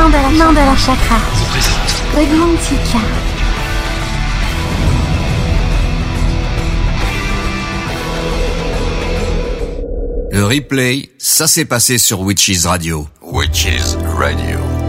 Mandala, Mandala Chakra. Godmantica. Le replay, ça s'est passé sur Witches Radio. Witches Radio.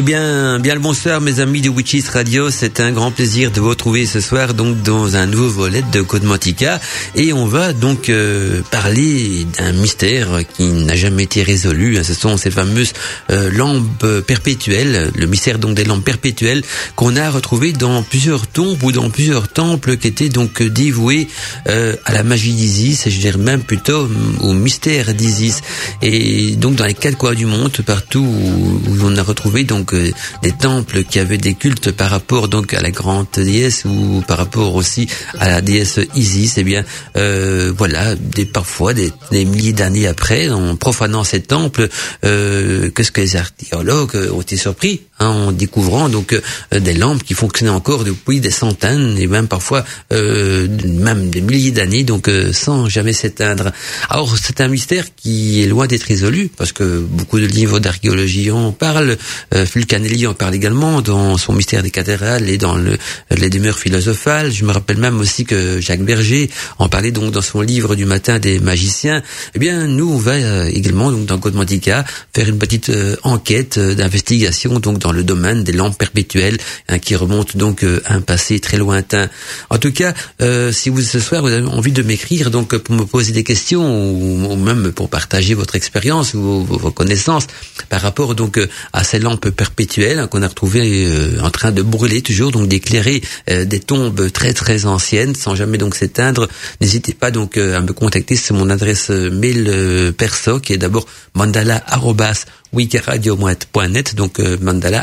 Eh bien, bien le bonsoir mes amis de Witches Radio, c'est un grand plaisir de vous retrouver ce soir donc dans un nouveau volet de Code Mantica. Et on va donc euh, parler d'un mystère qui n'a jamais été résolu, ce sont ces fameuses euh, lampes perpétuelles, le mystère donc des lampes perpétuelles qu'on a retrouvé dans plusieurs tombes ou dans plusieurs temples qui étaient donc dévoués euh, à la magie d'Isis et je dirais même plutôt au mystère d'Isis. Et donc dans les quatre coins du monde partout où on a retrouvé donc euh, des temples qui avaient des cultes par rapport donc à la grande déesse ou par rapport aussi à la déesse Isis. Eh bien, euh, voilà, des, parfois des, milliers d'années après, en profanant ces temples, euh, qu'est-ce que les archéologues ont été surpris? Hein, en découvrant donc euh, des lampes qui fonctionnaient encore depuis des centaines et même parfois euh, même des milliers d'années, donc euh, sans jamais s'éteindre. Alors c'est un mystère qui est loin d'être résolu parce que beaucoup de livres d'archéologie en parlent. Fulcanelli en parle également dans son mystère des cathédrales et dans le, les demeures philosophales. Je me rappelle même aussi que Jacques Berger en parlait donc dans son livre du matin des magiciens. Eh bien, nous, on va euh, également donc dans Code Mantica faire une petite euh, enquête euh, d'investigation donc le domaine des lampes perpétuelles hein, qui remonte donc à un passé très lointain. En tout cas, si vous ce soir vous avez envie de m'écrire donc pour me poser des questions ou, ou même pour partager votre expérience ou vos, vos connaissances par rapport donc à ces lampes perpétuel hein, qu'on a retrouvé euh, en train de brûler toujours, donc d'éclairer euh, des tombes très très anciennes sans jamais donc s'éteindre. N'hésitez pas donc euh, à me contacter sur mon adresse mail perso qui est d'abord mandala wikiradio.net, donc euh, mandala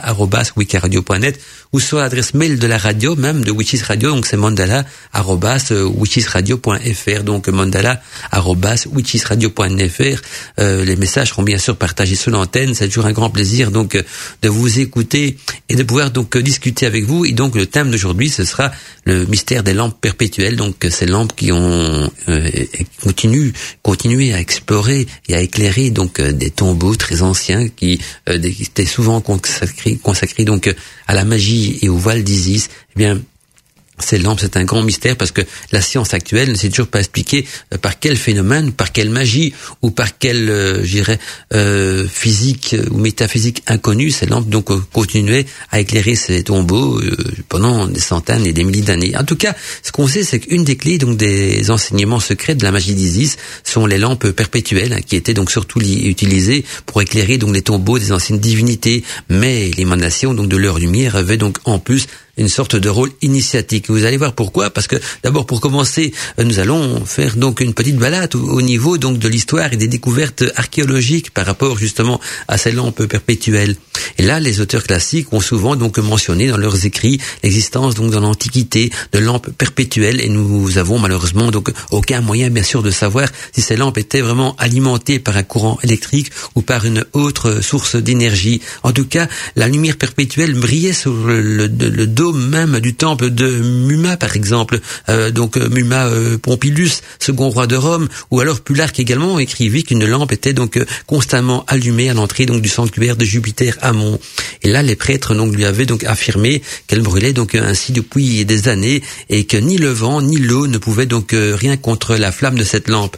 wikiradio.net, ou sur l'adresse mail de la radio même de Witches Radio, donc c'est mandala witchesradio.fr, donc mandala witchesradio.fr. Euh, les messages seront bien sûr partagés sur l'antenne. C'est toujours un grand plaisir donc de vous écouter et de pouvoir donc discuter avec vous. Et donc le thème d'aujourd'hui ce sera le mystère des lampes perpétuelles, donc ces lampes qui ont euh, continué, à explorer et à éclairer donc euh, des tombeaux très anciens qui euh, étaient souvent consacrés, consacrés donc à la magie et au voile d'Isis. Eh bien, ces lampes, c'est un grand mystère parce que la science actuelle ne sait toujours pas expliquer euh, par quel phénomène, par quelle magie ou par quelle, euh, j'irais, euh, physique ou métaphysique inconnue, ces lampes donc euh, continuaient à éclairer ces tombeaux pendant des centaines et des milliers d'années. En tout cas, ce qu'on sait, c'est qu'une des clés donc des enseignements secrets de la magie d'Isis sont les lampes perpétuelles hein, qui étaient donc surtout utilisées pour éclairer donc les tombeaux des anciennes divinités, mais l'émanation donc de leur lumière avait donc en plus une sorte de rôle initiatique. Vous allez voir pourquoi Parce que d'abord pour commencer, nous allons faire donc une petite balade au, niveau donc de l'histoire et des découvertes archéologiques par rapport justement à ces lampes perpétuelles. Et là, les auteurs classiques ont souvent donc mentionné dans leurs écrits l'existence donc dans l'Antiquité de lampes perpétuelles et nous avons malheureusement donc aucun moyen bien sûr de savoir si ces lampes étaient vraiment alimentées par un courant électrique ou par une autre source d'énergie. En tout cas, la lumière perpétuelle brillait sur le dos même du temple de Muma, par exemple, euh, donc euh, Muma euh, Pompilus, second roi de Rome, ou alors Plutarque également écrivit qu'une lampe était donc euh, constamment allumée à l'entrée donc du sanctuaire de Jupiter Amon. Et là, les prêtres donc lui avaient donc affirmé qu'elle brûlait donc ainsi depuis des années et que ni le vent ni l'eau ne pouvaient donc rien contre la flamme de cette lampe.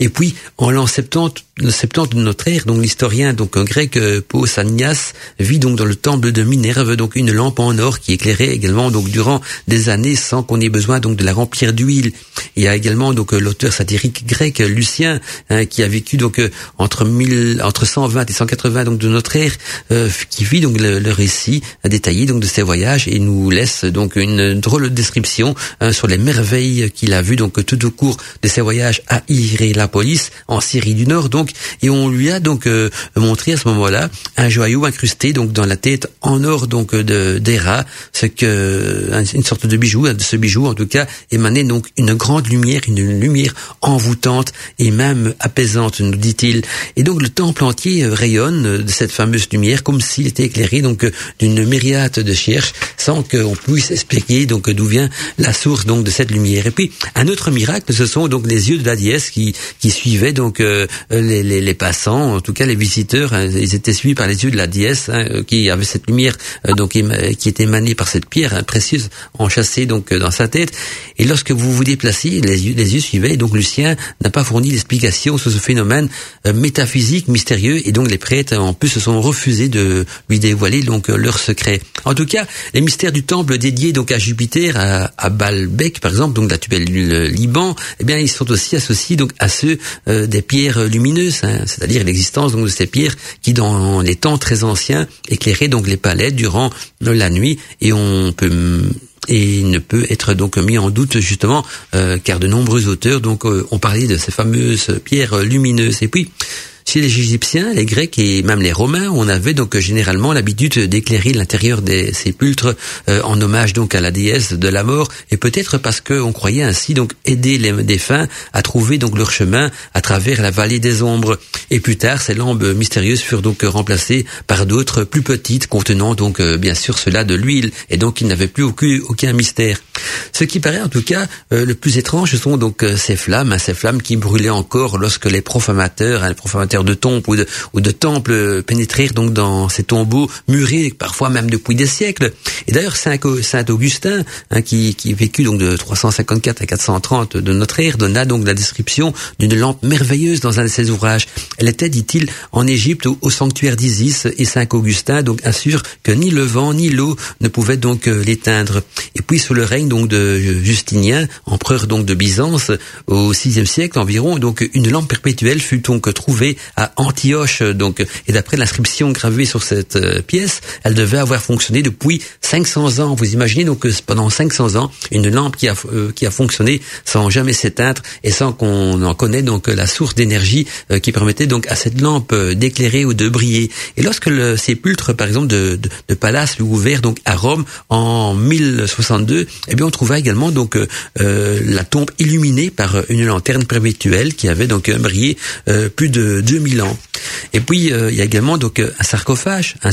Et puis, en l'an 70, le 70 de notre ère, donc l'historien donc grec Pausanias vit donc dans le temple de Minerve donc une lampe en or qui éclairait également donc durant des années sans qu'on ait besoin donc de la remplir d'huile. Il y a également donc l'auteur satirique grec Lucien hein, qui a vécu donc euh, entre 1000 entre 120 et 180 donc de notre ère euh, qui vit donc le, le, récit détaillé donc de ses voyages et nous laisse donc une drôle de description hein, sur les merveilles qu'il a vues donc tout au cours de ses voyages à Hiérapolis en Syrie du Nord donc et on lui a donc euh, montré à ce moment-là un joyau incrusté donc dans la tête en or donc de d'Héra ce donc une sorte de bijou, ce bijou en tout cas émanait donc une grande lumière, une lumière envoûtante et même apaisante, nous dit-il. Et donc le temple entier rayonne de cette fameuse lumière comme s'il était éclairé donc d'une myriade de cherches sans qu'on puisse expliquer donc d'où vient la source donc de cette lumière. Et puis un autre miracle, ce sont donc les yeux de la déesse qui qui suivaient donc les, les, les, passants, en tout cas les visiteurs, hein, ils étaient suivis par les yeux de la déesse hein, qui avait cette lumière donc qui était émanée par cette pierre hein, précieuse enchâssée donc dans sa tête. Et lorsque vous vous déplaciez, les yeux, les yeux suivaient. Donc Lucien n'a pas fourni d'explication sur ce phénomène euh, métaphysique mystérieux. Et donc les prêtres en plus se sont refusés de lui dévoiler donc leur secret. En tout cas, les mystères du temple dédié donc à Jupiter, à, à Baalbek par exemple, donc la tubelle Liban, eh bien ils sont aussi associés donc à ceux euh, des pierres lumineuses, hein, c'est-à-dire l'existence donc de ces pierres qui dans les temps très anciens éclairaient donc les palais durant la nuit. Et et ne peut être donc mis en doute justement euh, car de nombreux auteurs donc euh, ont parlé de ces fameuses pierres lumineuses. Et puis chez les Égyptiens, les Grecs et même les Romains, on avait donc généralement l'habitude d'éclairer l'intérieur des sépulcres euh, en hommage donc à la déesse de la mort, et peut-être parce qu'on croyait ainsi donc aider les défunts à trouver donc leur chemin à travers la vallée des ombres. Et plus tard, ces lampes mystérieuses furent donc remplacées par d'autres plus petites contenant donc euh, bien sûr cela de l'huile, et donc il n'avait plus aucun mystère. Ce qui paraît en tout cas euh, le plus étrange, ce sont donc ces flammes, hein, ces flammes qui brûlaient encore lorsque les profanateurs, hein, les profanateurs de tombes ou de, ou de temples pénétrer donc dans ces tombeaux murés, parfois même depuis des siècles. Et d'ailleurs, Saint, Augustin, hein, qui, qui vécut donc de 354 à 430 de notre ère, donna donc la description d'une lampe merveilleuse dans un de ses ouvrages. Elle était, dit-il, en Égypte au, sanctuaire d'Isis, et Saint Augustin donc assure que ni le vent ni l'eau ne pouvaient donc euh, l'éteindre. Et puis sous le règne donc de Justinien, empereur donc de Byzance, au VIe siècle environ, donc une lampe perpétuelle fut donc trouvée à Antioche. Donc, et d'après l'inscription gravée sur cette euh, pièce, elle devait avoir fonctionné depuis 500 ans. Vous imaginez donc que pendant 500 ans, une lampe qui a euh, qui a fonctionné sans jamais s'éteindre et sans qu'on en connaisse donc la source d'énergie euh, qui permettait donc à cette lampe d'éclairer ou de briller. Et lorsque le sépulcre, par exemple, de, de, de Pallas fut ouvert donc à Rome en 1062, eh bien on trouva également donc la tombe illuminée par une lanterne perpétuelle qui avait donc brillé plus de 2000 ans. Et puis euh, il y a également donc un sarcophage, un,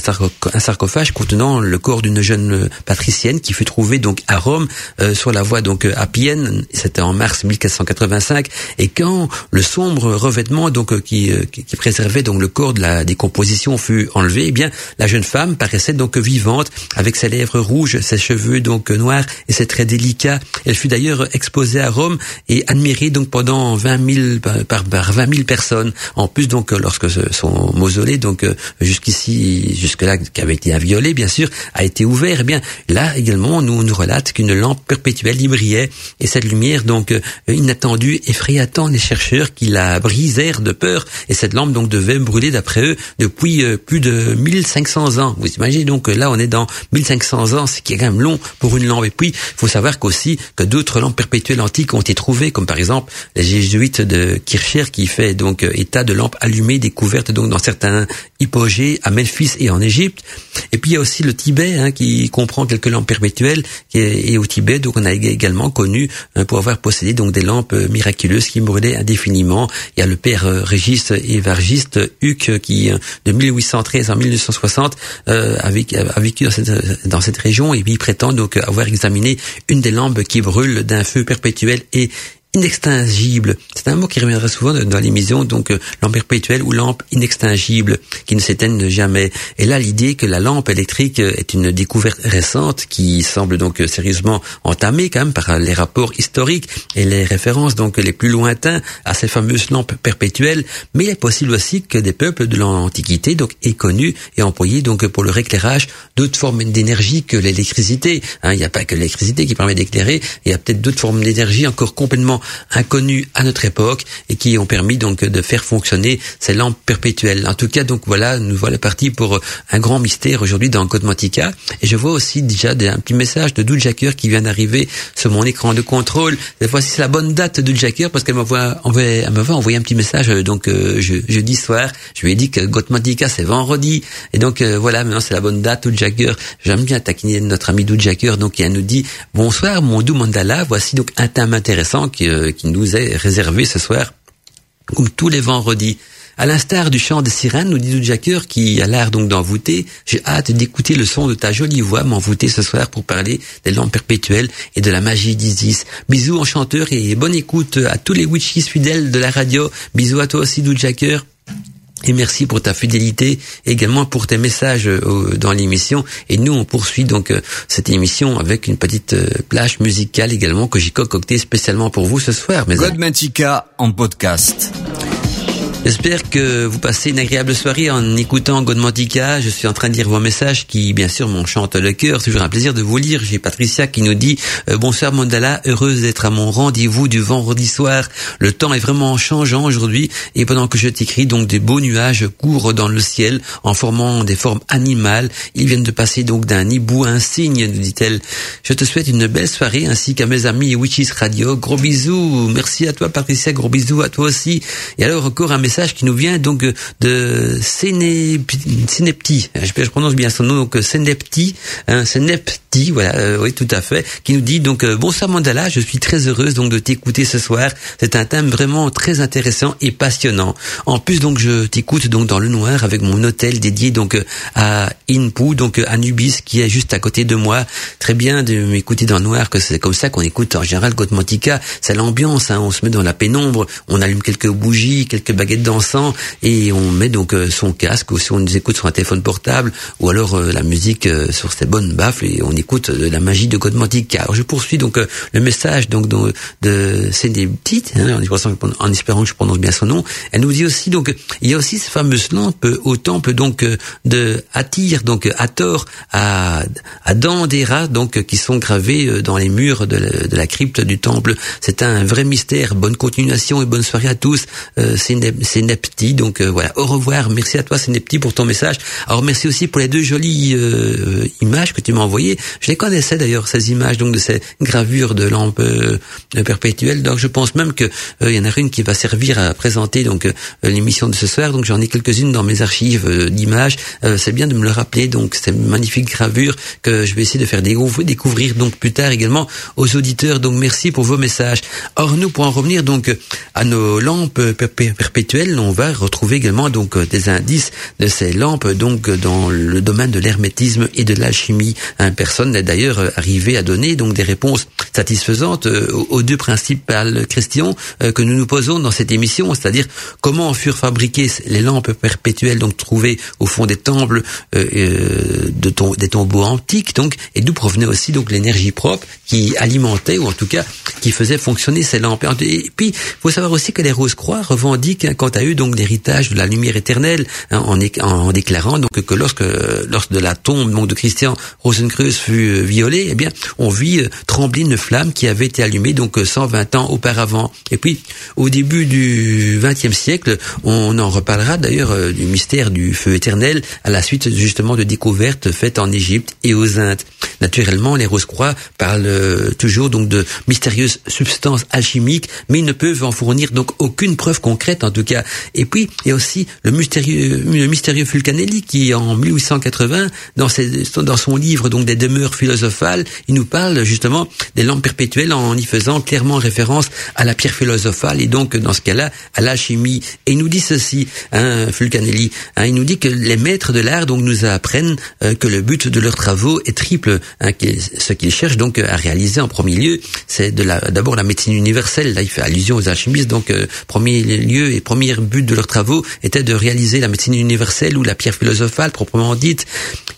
sarcophage contenant le corps d'une jeune patricienne qui fut trouvée donc à Rome euh, sur la voie donc appienne. C'était en mars 1485. Et quand le sombre revêtement donc euh, qui, qui, préservait donc le corps de la décomposition fut enlevé, eh bien la jeune femme paraissait donc vivante avec ses lèvres rouges, ses cheveux donc noirs et ses traits délicats. Elle fut d'ailleurs exposée à Rome et admirée donc pendant 20 000 par, par 20 000 personnes. En plus donc lorsque son mausolée, donc euh, jusqu'ici, jusque-là, qui avait été inviolé, bien sûr, a été ouvert. Eh bien, là également, nous nous relate qu'une lampe perpétuelle y brillait, et cette lumière, donc euh, inattendue, effraya tant les chercheurs qui la brisèrent de peur, et cette lampe donc devait brûler d'après eux depuis euh, plus de 1500 ans. Vous imaginez donc là, on est dans 1500 ans, ce qui est quand même long pour une lampe. Et puis, il faut savoir qu'aussi que d'autres lampes perpétuelles antiques ont été trouvées, comme par exemple les jésuites de Kircher qui fait donc état de lampes allumées découvertes donc dans certains hypogées à Memphis et en Égypte. Et puis il y a aussi le Tibet hein, qui comprend quelques lampes perpétuelles et au Tibet donc on a également connu hein, pour avoir possédé donc des lampes miraculeuses qui brûlaient indéfiniment. Il y a le père euh, Régis Évargiste Huc qui euh, de 1813 à 1960 euh, a, vécu dans cette, dans cette région et puis il prétend donc avoir examiné une des lampes qui brûle d'un feu perpétuel et inextingible. C'est un mot qui reviendra souvent dans l'émission, donc euh, lampe perpétuelle ou lampe inextingible, qui ne s'éteignent jamais. Et là, l'idée que la lampe électrique euh, est une découverte récente qui semble donc euh, sérieusement entamée quand même par les rapports historiques et les références donc les plus lointains à ces fameuses lampes perpétuelles. Mais il est possible aussi que des peuples de l'Antiquité donc aient connu et employé donc pour leur éclairage d'autres formes d'énergie que l'électricité. Hein, il n'y a pas que l'électricité qui permet d'éclairer, il y a peut-être d'autres formes d'énergie encore complètement inconnus à notre époque et qui ont permis donc de faire fonctionner ces lampes perpétuelles. En tout cas, donc voilà, nous voilà partis pour un grand mystère aujourd'hui dans Code Mantica. Et je vois aussi déjà un petit message de Doud Jacker qui vient d'arriver sur mon écran de contrôle. Cette fois-ci, c'est la bonne date de parce qu'elle m'envoie, elle m'avait envoyé un petit message donc euh, jeudi soir. Je lui ai dit que Gotmantica c'est vendredi et donc euh, voilà maintenant c'est la bonne date. Doud Jacker, j'aime bien taquiner notre ami Doud Jacker donc il nous dit bonsoir mon doux mandala. Voici donc un thème intéressant qui, euh, qui nous est réservé ce soir comme tous les vendredis. À l'instar du chant des sirènes, nous dit Jacker, qui a l'air donc d'envoûter, j'ai hâte d'écouter le son de ta jolie voix m'envoûter ce soir pour parler des lampes perpétuelles et de la magie d'Isis. Bisous enchanteur et bonne écoute à tous les witches fidèles de la radio. Bisous à toi aussi, Jacker. Et merci pour ta fidélité, également pour tes messages euh, dans l'émission. Et nous, on poursuit donc euh, cette émission avec une petite euh, plage musicale également que j'ai concoctée spécialement pour vous ce soir. En podcast. J'espère que vous passez une agréable soirée en écoutant Godmantica. Je suis en train de lire vos messages qui, bien sûr, m'enchantent le cœur. Toujours un plaisir de vous lire. J'ai Patricia qui nous dit euh, Bonsoir Mandala, heureuse d'être à mon rendez-vous du vendredi soir. Le temps est vraiment changeant aujourd'hui et pendant que je t'écris, donc des beaux nuages courent dans le ciel en formant des formes animales. Ils viennent de passer donc d'un hibou à un cygne, nous dit-elle. Je te souhaite une belle soirée ainsi qu'à mes amis Witches Radio. Gros bisous. Merci à toi Patricia. Gros bisous à toi aussi. Et alors encore un message qui nous vient donc de Sénepti. Je, je prononce bien son nom, donc Sénepti, hein, voilà, euh, oui, tout à fait, qui nous dit donc euh, bonsoir Mandala, je suis très heureuse donc de t'écouter ce soir. C'est un thème vraiment très intéressant et passionnant. En plus donc je t'écoute donc dans le noir avec mon hôtel dédié donc à Inpu, donc Anubis qui est juste à côté de moi. Très bien de m'écouter dans le noir, que c'est comme ça qu'on écoute en général Gotmantica. C'est l'ambiance, hein, on se met dans la pénombre, on allume quelques bougies, quelques baguettes dansant et on met donc euh, son casque ou si on nous écoute sur un téléphone portable ou alors euh, la musique euh, sur ses bonnes baffles et on écoute la magie de Godmantic. Alors je poursuis donc le message donc de, de des petites hein, en, espérant que je prononce bien son nom. Elle nous dit aussi donc il y a aussi ces fameuses lampes au temple donc de Attir donc à Thor à à Dandera donc qui sont gravées dans les murs de la, de crypte du temple. C'est un vrai mystère. Bonne continuation et bonne soirée à tous. C'est Nepti. Donc euh, voilà, au revoir. Merci à toi, c'est Nepti, pour ton message. Alors merci aussi pour les deux jolies euh, images que tu m'as envoyées. Je les connaissais d'ailleurs ces images, donc de ces gravures de lampes euh, perpétuelles. Donc je pense même que il y en a une qui va servir à présenter donc l'émission de ce soir. Donc j'en ai quelques-unes dans mes archives d'images. c'est bien de me le rappeler. Donc ces magnifiques gravures que je vais essayer de faire découvrir donc plus tard également aux auditeurs. Donc merci pour vos messages. Or nous pour en revenir donc à nos lampes perpétuelles on va retrouver également donc euh, des indices de ces lampes donc dans le domaine de l'hermétisme et de l'alchimie. Un personne n'est d'ailleurs euh, arrivé à donner donc des réponses satisfaisantes euh, aux deux principales questions que nous nous posons dans cette émission, c'est-à-dire comment furent fabriquées les lampes perpétuelles donc trouvées au fond des temples de des tombeaux antiques donc et d'où provenait aussi donc l'énergie propre qui alimentait ou en tout cas qui faisait fonctionner ces lampes. Et puis, il faut savoir aussi que les Rose-Croix revendiquent, hein, quant à eux, donc l'héritage de la lumière éternelle, hein, en, en, déclarant donc que lorsque, lorsque de la tombe donc, de Christian Rosenkreuz fut euh, violée, eh bien, on vit euh, trembler une flamme qui avait été allumée donc 120 ans auparavant. Et puis, au début du XXe siècle, on en reparlera d'ailleurs euh, du mystère du feu éternel à la suite justement de découvertes faites en Égypte et aux Indes. Naturellement, les Rose-Croix parlent toujours donc de mystérieuses substances alchimiques, mais ils ne peuvent en fournir donc aucune preuve concrète en tout cas. Et puis il y a aussi le mystérieux, le mystérieux Fulcanelli qui en 1880 dans, ses, dans son livre donc des demeures philosophales, il nous parle justement des lampes perpétuelles en y faisant clairement référence à la pierre philosophale et donc dans ce cas-là à l'alchimie. Et il nous dit ceci, hein, Fulcanelli, hein, il nous dit que les maîtres de l'art donc nous apprennent euh, que le but de leurs travaux est triple. Hein, ce qu'ils cherchent donc à réaliser en premier lieu, c'est de d'abord la médecine universelle. Là, il fait allusion aux alchimistes. Donc, euh, premier lieu et premier but de leurs travaux était de réaliser la médecine universelle ou la pierre philosophale proprement dite.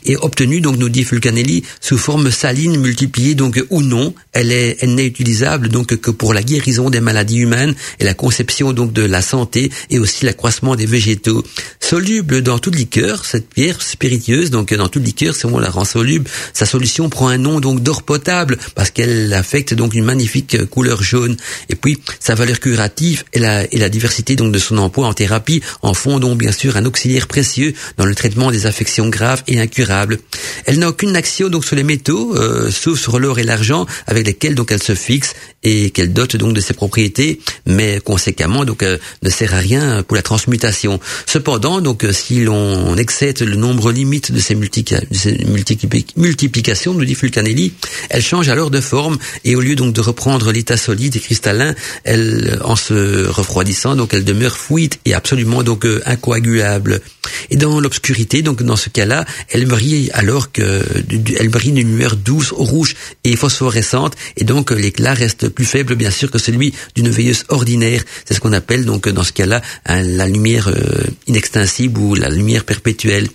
est obtenue, donc nous dit Fulcanelli, sous forme saline multipliée, donc ou non. Elle est, elle n'est utilisable donc que pour la guérison des maladies humaines et la conception donc de la santé et aussi l'accroissement des végétaux. Soluble dans toute liqueur, cette pierre spiritueuse, donc dans toute liqueur, si on la rend soluble, sa solution prend un nom donc d'or potable parce qu'elle affecte donc une magnifique couleur jaune. Et puis sa valeur curative et la, et la diversité donc de son emploi en thérapie en font donc bien sûr un auxiliaire précieux dans le traitement des affections graves et incurables. Elle n'a aucune action donc sur les métaux, euh, sauf sur l'or et l'argent, avec lesquels donc elle se fixe et qu'elle dote donc de ses propriétés, mais conséquemment donc euh, ne sert à rien pour la transmutation. Cependant, donc euh, si l'on excède le nombre limite de ces, multiplications, nous dit Fulcanelli, elle change alors de forme et au lieu donc de reprendre l'état solide et cristallin, elle en se refroidissant donc elle demeure fluide et absolument donc incoagulable. Et dans l'obscurité, donc dans ce cas-là, elle brille alors que elle brille d'une lumière douce, rouge et phosphorescente, et donc l'éclat reste plus faible bien sûr que celui d'une veilleuse ordinaire. C'est ce qu'on appelle donc dans ce cas-là la lumière euh, ou la lumière perpétuelle.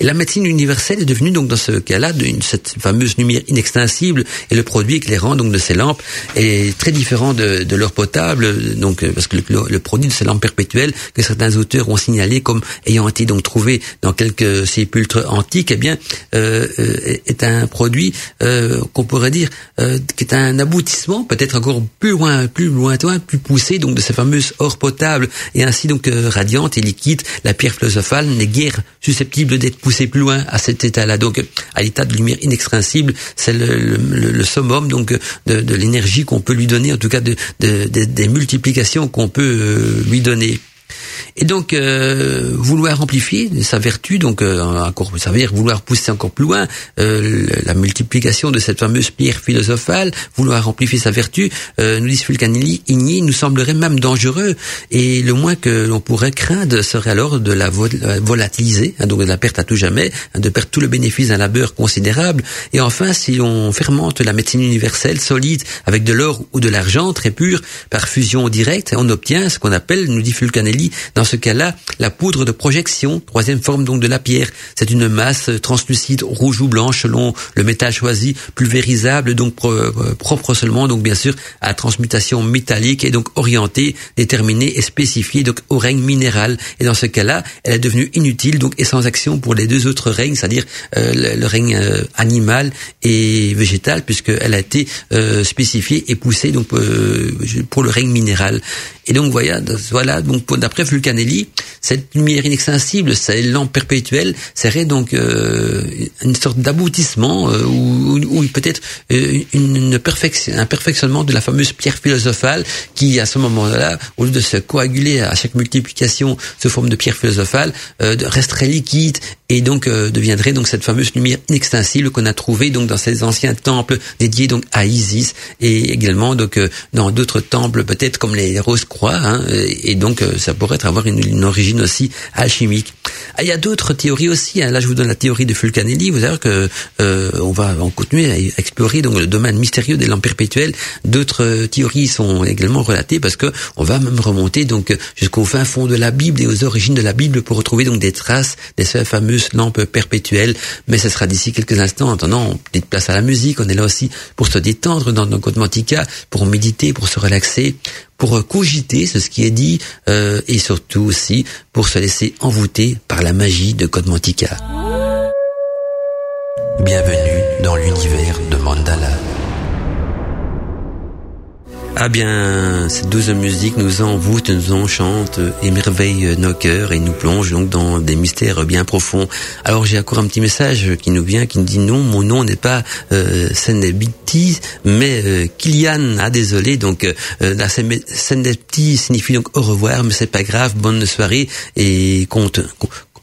Et la médecine universelle est devenue donc dans ce cas-là cette fameuse lumière inextinsible et le produit éclairant donc de ces lampes est très différent de, de potable, donc parce que le, produit de ces lampes perpétuelles que certains auteurs ont signalé comme ayant été donc trouvé dans quelques sépulcres antiques, eh bien, euh, euh, est un produit euh, qu'on pourrait dire qui est un aboutissement, peut-être encore plus loin, plus lointain, plus poussé, donc de ces fameuses or potable et ainsi donc radiante et liquide. La pierre philosophale n'est guère susceptible d'être poussée plus loin à cet état-là. Donc, à l'état de lumière inextensible, c'est le, le, summum donc de, l'énergie qu'on peut lui donner, en tout cas de, des multiplications qu'on peut lui donner. Et donc euh, vouloir amplifier sa vertu, donc euh, encore, ça veut dire vouloir pousser encore plus loin euh, la multiplication de cette fameuse pierre philosophale, vouloir amplifier sa vertu, nous dit Fulcanelli, igni nous semblerait même dangereux. Et le moins que l'on pourrait craindre serait alors de la volatiliser, hein, donc de la perte à tout jamais, hein, de perdre tout le bénéfice d'un labeur considérable. Et enfin, si l'on fermente la médecine universelle solide avec de l'or ou de l'argent très pur par fusion directe, on obtient ce qu'on appelle, nous dit Fulcanelli, ce cas-là, la poudre de projection, troisième forme donc de la pierre, c'est une masse translucide rouge ou blanche selon le métal choisi, pulvérisable, donc euh, propre seulement donc bien sûr à transmutation métallique et donc orientée, déterminée et spécifiée donc au règne minéral. Et dans ce cas-là, elle est devenue inutile donc et sans action pour les deux autres règnes, c'est-à-dire euh, le, règne euh, animal et végétal, puisqu'elle a été spécifiée et poussée donc pour le règne minéral. Et donc voilà, donc d'après Fulcanelli, cette lumière inextensible, cette lampe perpétuelle, serait donc euh, une sorte d'aboutissement euh, ou, ou, peut-être euh, une, perfection, un perfectionnement de la fameuse pierre philosophale qui, à ce moment-là, au lieu de se coaguler à chaque multiplication sous forme de pierre philosophale, resterait liquide et donc deviendrait donc cette fameuse lumière inextensible qu'on a trouvée donc dans ces anciens temples dédiés donc à Isis et également donc dans d'autres temples peut-être comme les roses Hein, et donc euh, ça pourrait avoir une, origine aussi alchimique. Ah, il y a d'autres théories aussi. Hein. Là, je vous donne la théorie de Fulcanelli. Vous savez que euh, on va en continuer à explorer donc le domaine mystérieux des lampes perpétuelles. D'autres euh, théories sont également relatées parce que on va même remonter donc jusqu'au fin fond de la Bible et aux origines de la Bible pour retrouver donc des traces de ces fameuses lampes perpétuelles. Mais ce sera d'ici quelques instants. En attendant, petite place à la musique. On est là aussi pour se détendre dans nos Code Mantica, pour méditer, pour se relaxer pour cogiter ce qui est dit euh, et surtout aussi pour se laisser envoûter par la magie de Code Mantica. Bienvenue dans l'univers de Mandala. Ah bien, cette douce musique nous envoûte, nous enchante, émerveille nos cœurs et nous plonge donc dans des mystères bien profonds. Alors j'ai encore un petit message qui nous vient, qui nous dit non, mon nom n'est pas euh, Senebiti, mais euh, Kilian. Ah désolé, donc euh, la signifie donc au revoir, mais c'est pas grave, bonne soirée et compte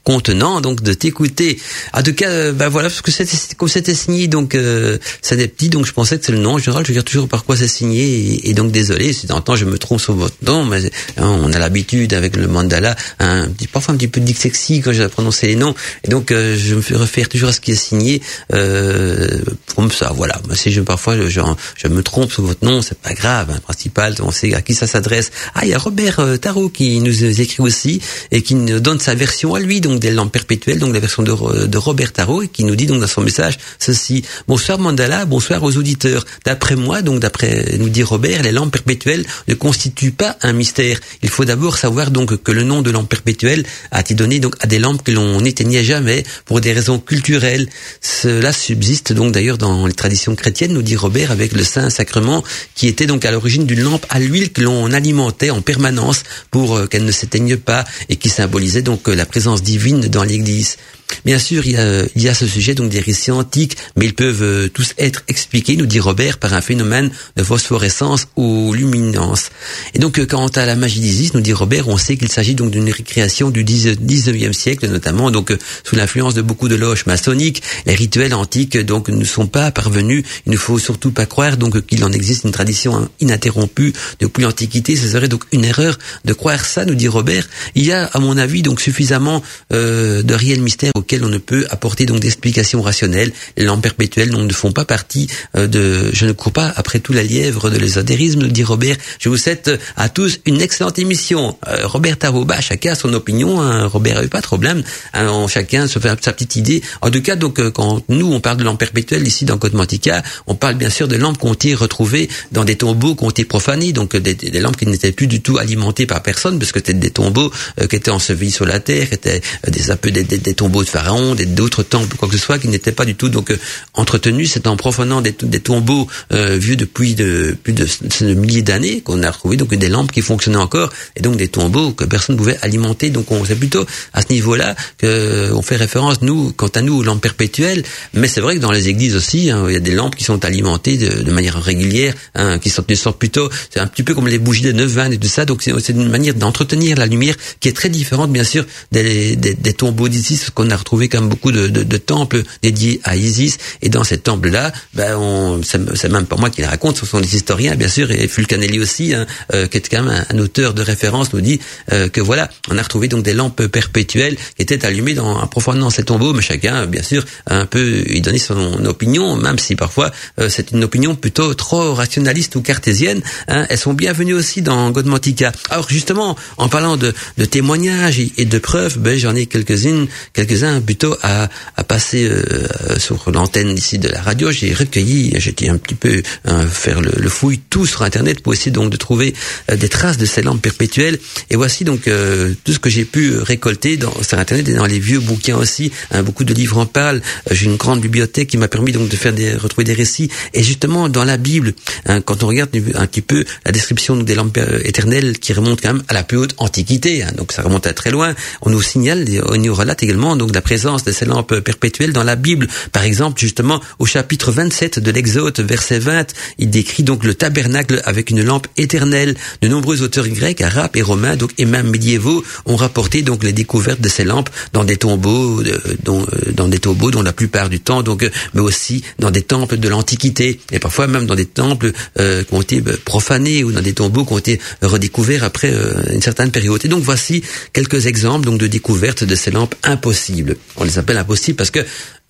contenant donc de t'écouter. En tout cas, ben voilà, parce que c'était signé donc euh, petits, donc je pensais que c'est le nom en général. Je regarde toujours par quoi c'est signé et, donc désolé si temps je me trompe sur votre nom, mais hein, on a l'habitude avec le mandala, un petit parfois un petit peu sexy quand j'ai prononcer les noms, et donc euh, je me réfère toujours à ce qui est signé euh, comme ça. Voilà. Si je parfois je, je, me trompe sur votre nom, c'est pas grave. Hein. Principal, on sait à qui ça s'adresse. Ah, il y a Robert euh, Tarot qui nous écrit aussi et qui nous donne sa version à lui, donc des lampes perpétuelles, donc la version de, de Robert Tarot, qui nous dit donc dans son message ceci. Bonsoir Mandala, bonsoir aux auditeurs. D'après moi, donc d'après nous dit Robert, les lampes perpétuelles ne constituent pas un mystère. Il faut d'abord savoir donc que le nom de lampe perpétuelle a été donné donc à des lampes que l'on n'éteignait jamais pour des raisons culturelles. Cela subsiste donc d'ailleurs dans les traditions chrétiennes, nous dit Robert, avec le Saint-Sacrement qui était donc à l'origine d'une lampe à l'huile que l'on alimentait en permanence pour euh, qu'elle ne s'éteigne pas et qui symbolisait donc euh, la présence divine dans l'Église. Bien sûr, il y a, il y a ce sujet donc des récits antiques, mais ils peuvent euh, tous être expliqués, nous dit Robert, par un phénomène de phosphorescence ou luminance. Et donc, euh, quant à la magie d'Isis, nous dit Robert, on sait qu'il s'agit donc d'une récréation du 19e siècle, notamment donc euh, sous l'influence de beaucoup de loges maçonniques. Les rituels antiques donc ne sont pas parvenus. Il ne faut surtout pas croire donc qu'il en existe une tradition ininterrompue depuis l'Antiquité. Ce serait donc une erreur de croire ça, nous dit Robert. Il y a, à mon avis, donc suffisamment euh, de réels mystères auxquels on ne peut apporter donc d'explications rationnelles. Les lampes perpétuelles ne font pas partie euh, de... Je ne cours pas après tout la lièvre de l'ésotérisme, dit Robert. Je vous souhaite à tous une excellente émission. Euh, Robert Taroba, chacun a son opinion. Hein. Robert eu pas de problème. Hein, chacun se fait sa petite idée. En tout cas, donc euh, quand nous on parle de lampes perpétuelles ici dans Côte Mantica, on parle bien sûr de lampes qui ont été retrouvées dans des tombeaux qui ont été profanés, donc des, lampes qui n'étaient plus du tout alimentées par personne, parce que c'était des tombeaux qui étaient ensevelis sur la terre, qui étaient des, un peu des, des tombeaux de pharaons, d'autres temples, quoi que ce soit, qui n'étaient pas du tout donc euh, entretenus. C'est en profanant des, des tombeaux euh, vieux depuis de, plus de, de milliers d'années qu'on a retrouvé donc des lampes qui fonctionnaient encore et donc des tombeaux que personne ne pouvait alimenter. Donc on c'est plutôt à ce niveau-là que on fait référence nous, quant à nous, aux lampes perpétuelles. Mais c'est vrai que dans les églises aussi, hein, il y a des lampes qui sont alimentées de, de manière régulière, hein, qui sont, sortent plutôt, c'est un petit peu comme les bougies de 9-20 et tout ça. Donc c'est une manière d'entretenir la lumière qui est très différente, bien sûr, des, des, des tombeaux d'Isis qu'on a retrouvé comme beaucoup de, temples dédiés à Isis. Et dans ces temples-là, ben, c'est même pas moi qui les raconte, ce sont des historiens, bien sûr, et Fulcanelli aussi, hein, euh, qui est quand même un, auteur de référence, nous dit euh, que voilà, on a retrouvé donc des lampes perpétuelles qui étaient allumées dans, en profanant ces tombeaux, mais chacun, bien sûr, a un peu y donné son opinion, même si parfois euh, c'est une opinion plutôt trop rationaliste ou cartésienne. Hein, elles sont bienvenues aussi dans Godmantica. Alors justement, en parlant de, de témoignages et, de preuves, ben, j'en ai quelques-unes, quelques-uns plutôt à, à passer euh, sur l'antenne ici de la radio, j'ai recueilli, j'étais un petit peu euh, faire le, le, fouille tout sur Internet pour essayer donc de trouver euh, des traces de ces lampes perpétuelles. Et voici donc euh, tout ce que j'ai pu récolter dans, sur Internet et dans les vieux bouquins aussi. Hein, beaucoup de livres en parlent. J'ai une grande bibliothèque qui m'a permis donc de faire des, retrouver des récits. Et justement dans la Bible, hein, quand on regarde un petit peu la description des lampes éternelles qui remonte quand même à la plus haute antiquité, hein, donc ça remonte à très loin. On nous signale, on nous relate également donc la présence de ces lampes perpétuelles dans la Bible. Par exemple, justement, au chapitre 27 de l'Exode, verset 20, il décrit donc le tabernacle avec une lampe éternelle. De nombreux auteurs grecs, arabes et romains, donc et même médiévaux, ont rapporté donc les découvertes de ces lampes dans des tombeaux, euh, dans, euh, dans des tombeaux dont la plupart du temps, donc, euh, mais aussi dans des temples de l'Antiquité et parfois même dans des temples euh, qui ont été profanés ou dans des tombeaux qui ont été redécouverts après une certaine période. Et donc voici quelques exemples donc de découvertes de ces lampes impossibles. On les appelle impossibles parce que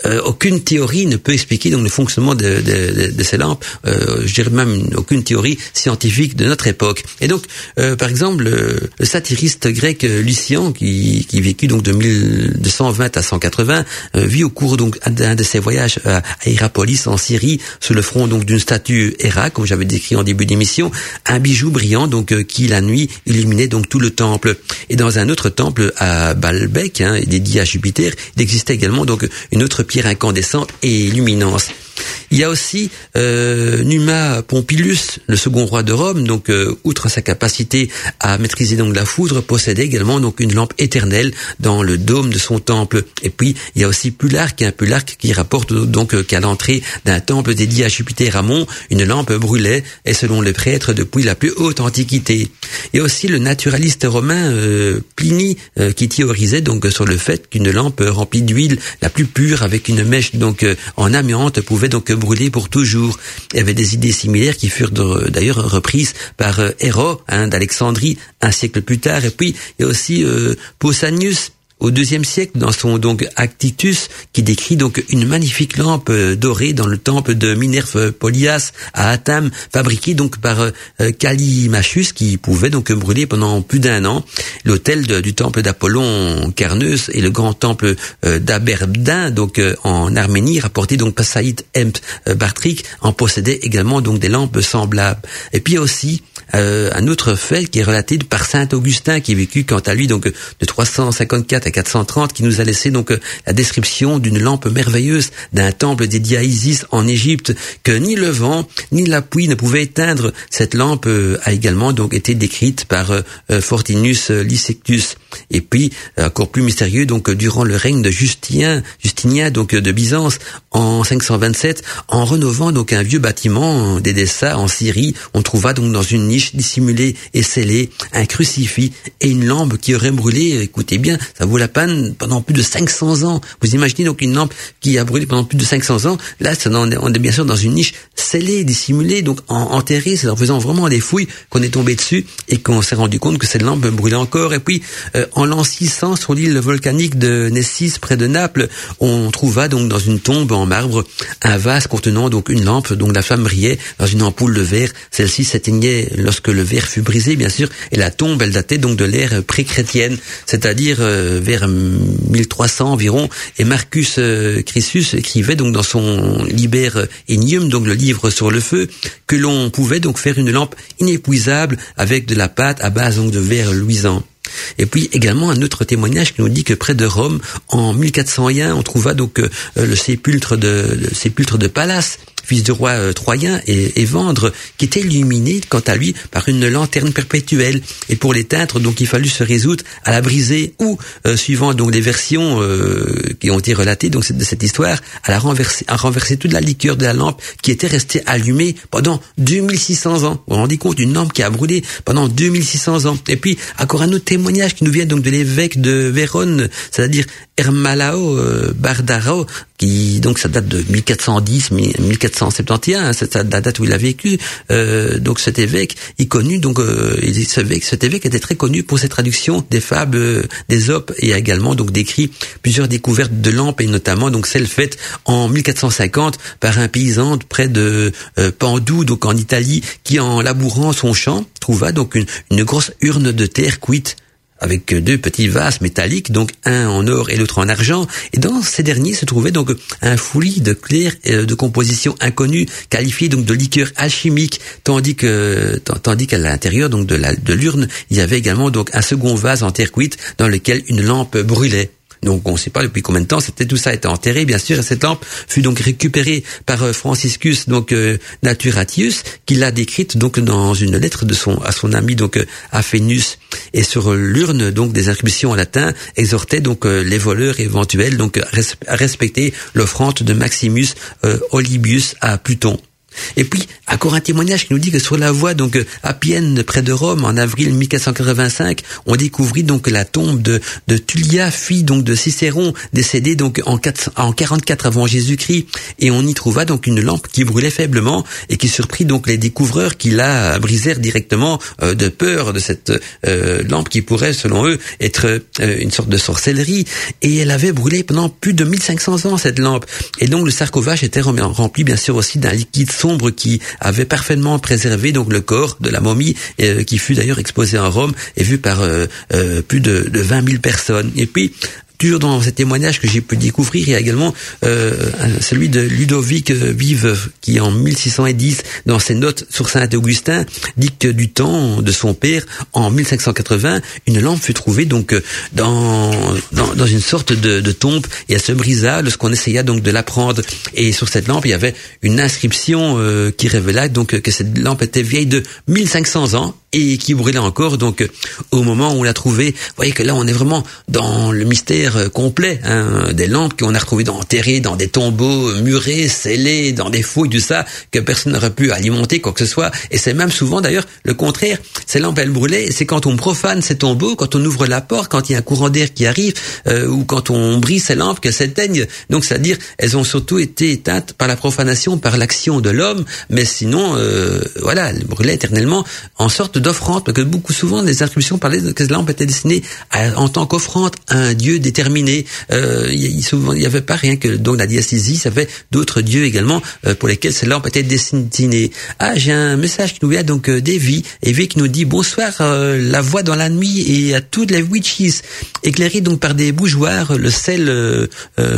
euh, aucune théorie ne peut expliquer donc le fonctionnement de, de, de ces lampes. Euh, je dirais même aucune théorie scientifique de notre époque. Et donc, euh, par exemple, le, satiriste grec Lucien, qui, qui vécut donc de 1220 à 180, vit au cours donc d'un de ses voyages à Hierapolis en Syrie, sous le front donc d'une statue Héra, comme j'avais décrit en début d'émission, un bijou brillant donc qui la nuit illuminait donc tout le temple. Et dans un autre temple à Baalbek, hein, dédié à Jupiter, il existait également donc une autre pierre incandescente et luminance. Il y a aussi euh, Numa Pompilus, le second roi de Rome, donc euh, outre sa capacité à maîtriser donc la foudre, possédait également donc une lampe éternelle dans le dôme de son temple. Et puis il y a aussi Plutarque, un Plutarque qui rapporte donc euh, qu'à l'entrée d'un temple dédié à Jupiter Ramon, une lampe brûlait, et selon les prêtres depuis la plus haute antiquité. Et aussi le naturaliste romain euh, Pliny qui théorisait donc sur le fait qu'une lampe remplie d'huile la plus pure avec une mèche donc en amiante pouvait donc brûler pour toujours. Il y avait des idées similaires qui furent d'ailleurs reprises par euh, Héro hein, d'Alexandrie un siècle plus tard. Et puis il y a aussi euh, Pausanius au deuxième siècle dans son donc Actitus qui décrit donc une magnifique lampe euh, dorée dans le temple de Minerve Polias à Atham, fabriquée donc par euh, Callimachus qui pouvait donc brûler pendant plus d'un an. L'hôtel du temple d'Apollon Carneus et le grand temple euh, d'Aberdin donc en Arménie rapporté donc par Saïd Emp Bartrik en possédait également donc des lampes semblables. Et puis aussi euh, un autre fait qui est relaté par saint Augustin qui est vécu quant à lui donc de 354 à 430 qui nous a laissé donc la description d'une lampe merveilleuse d'un temple dédié à Isis en Égypte que ni le vent ni la pluie ne pouvaient éteindre. Cette lampe euh, a également donc été décrite par euh, Fortinus Lysictus. Et puis encore plus mystérieux donc durant le règne de Justinien, Justinien donc de Byzance en 527 en rénovant donc un vieux bâtiment d'Edessa en Syrie, on trouva donc dans une dissimulé et scellé, un crucifix et une lampe qui aurait brûlé, écoutez bien, la peine pendant plus de 500 ans. Vous imaginez donc une lampe qui a brûlé pendant plus de 500 ans. Là, on est bien sûr dans une niche scellée, dissimulée, donc enterrée. C'est en faisant vraiment des fouilles qu'on est tombé dessus et qu'on s'est rendu compte que cette lampe brûlait encore. Et puis, euh, en l'an 600, sur l'île volcanique de Nessis, près de Naples, on trouva donc dans une tombe en marbre un vase contenant donc une lampe dont la flamme brillait dans une ampoule de verre. Celle-ci s'éteignait lorsque le verre fut brisé, bien sûr, et la tombe, elle datait donc de l'ère pré-chrétienne, c'est-à-dire euh, vers 1300 environ. Et Marcus euh, Crissus écrivait donc dans son Liber Enium, donc le livre sur le feu, que l'on pouvait donc faire une lampe inépuisable avec de la pâte à base donc de verre luisant. Et puis également un autre témoignage qui nous dit que près de Rome, en 1401, on trouva donc euh, le sépulcre de le sépulcre de Pallas fils du roi euh, troyen, et, et, Vendre, qui était illuminé quant à lui par une lanterne perpétuelle. Et pour l'éteindre, donc il fallut se résoudre à la briser ou, euh, suivant donc les versions euh, qui ont été relatées donc de cette histoire, à la renverser, à renverser toute la liqueur de la lampe qui était restée allumée pendant 2600 ans. Vous vous rendez compte d'une lampe qui a brûlé pendant 2600 ans. Et puis encore un autre témoignage qui nous vient donc de l'évêque de Vérone, c'est-à-dire Hermalao euh, Bardaro, qui donc ça date de 1410, 1410 1771, c'est la date où il a vécu. Euh, donc cet évêque, il connu donc euh, il cet évêque était très connu pour ses traductions des fables euh, des opes et a également donc décrit plusieurs découvertes de lampes et notamment donc celle faite en 1450 par un paysan près de Padoue donc en Italie qui en labourant son champ trouva donc une grosse urne de terre cuite avec deux petits vases métalliques, donc un en or et l'autre en argent. Et dans ces derniers se trouvait donc un fouillis de clair euh, de composition inconnue, qualifié donc de liqueur alchimique, tandis que tandis qu'à l'intérieur donc de la de l'urne, il y avait également donc un second vase en terre cuite dans lequel une lampe brûlait. Donc on ne sait pas depuis combien de temps c'était tout ça a été enterré bien sûr et cette lampe fut donc récupérée par euh, Franciscus donc euh, Naturatius qui l'a décrite donc dans une lettre de son à son ami donc euh, Aphénus et sur l'urne donc des inscriptions en latin exhortait donc les voleurs éventuels donc à respecter l'offrande de Maximus Olibius à Pluton. Et puis, encore un témoignage qui nous dit que sur la voie donc à Pienne, près de Rome, en avril 1485, on découvrit donc la tombe de, de Tullia, fille donc de Cicéron, décédée donc en, 4, en 44 avant Jésus-Christ, et on y trouva donc une lampe qui brûlait faiblement et qui surprit donc les découvreurs qui la brisèrent directement euh, de peur de cette euh, lampe qui pourrait, selon eux, être euh, une sorte de sorcellerie. Et elle avait brûlé pendant plus de 1500 ans cette lampe. Et donc le sarcophage était rempli bien sûr aussi d'un liquide sombre qui avait parfaitement préservé donc le corps de la momie, euh, qui fut d'ailleurs exposé en Rome et vu par euh, euh, plus de, de 20 000 personnes. Et puis toujours dans ces témoignages que j'ai pu découvrir, il y a également euh, celui de Ludovic Vive, qui en 1610, dans ses notes sur Saint-Augustin, dit que du temps de son père, en 1580, une lampe fut trouvée donc dans, dans, dans une sorte de, tombe. Et elle se brisa lorsqu'on essaya donc de la prendre. Et sur cette lampe, il y avait une inscription euh, qui révélait donc que cette lampe était vieille de 1500 ans et qui brûlait encore. Donc, au moment où on l'a trouvé, vous voyez que là, on est vraiment dans le mystère euh, complet hein, des lampes qu'on a retrouvées dans, enterrées dans des tombeaux murés, scellés, dans des fouilles, tout ça, que personne n'aurait pu alimenter, quoi que ce soit. Et c'est même souvent, d'ailleurs, le contraire. Ces lampes, elles brûlaient. C'est quand on profane ces tombeaux, quand on ouvre la porte, quand il y a un courant d'air qui arrive, euh, ou quand on brise ces lampes, qu'elles s'éteignent. Donc, c'est-à-dire, elles ont surtout été éteintes par la profanation, par l'action de l'homme, mais sinon, euh, voilà, elles brûlaient éternellement, en sorte sorte d'offrande, parce que beaucoup souvent les inscriptions parlaient que ces lampes étaient destinées en tant qu'offrande à un dieu déterminé. Euh, il, souvent, il n'y avait pas rien que donc la diasthésie, ça fait d'autres dieux également euh, pour lesquels ces lampes étaient destinées. Ah, j'ai un message qui nous vient donc euh, d'Evie, Evie qui nous dit bonsoir, euh, la voix dans la nuit et à toutes les witches, éclairées donc par des bougeoirs, le sel euh,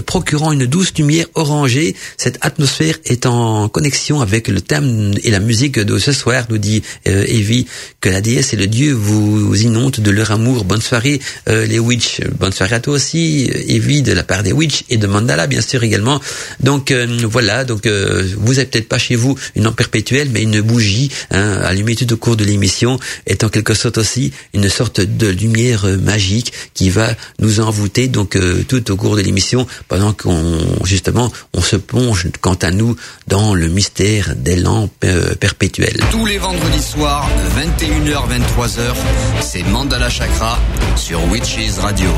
procurant une douce lumière orangée. Cette atmosphère est en connexion avec le thème et la musique de ce soir, nous dit Evie, que la déesse et le dieu vous inondent de leur amour. Bonne soirée les witches, bonne soirée à toi aussi, Evie de la part des witches et de Mandala bien sûr également. Donc voilà, donc vous êtes peut-être pas chez vous une lampe perpétuelle, mais une bougie hein, allumée tout au cours de l'émission est en quelque sorte aussi une sorte de lumière euh, magique qui va nous envoûter donc euh, tout au cours de l'émission pendant qu'on justement on se plonge quant à nous dans le mystère des lampes euh, perpétuelles. Tous les vendredis soirs, 21h 23h, c'est Mandala Chakra sur Witches Radio.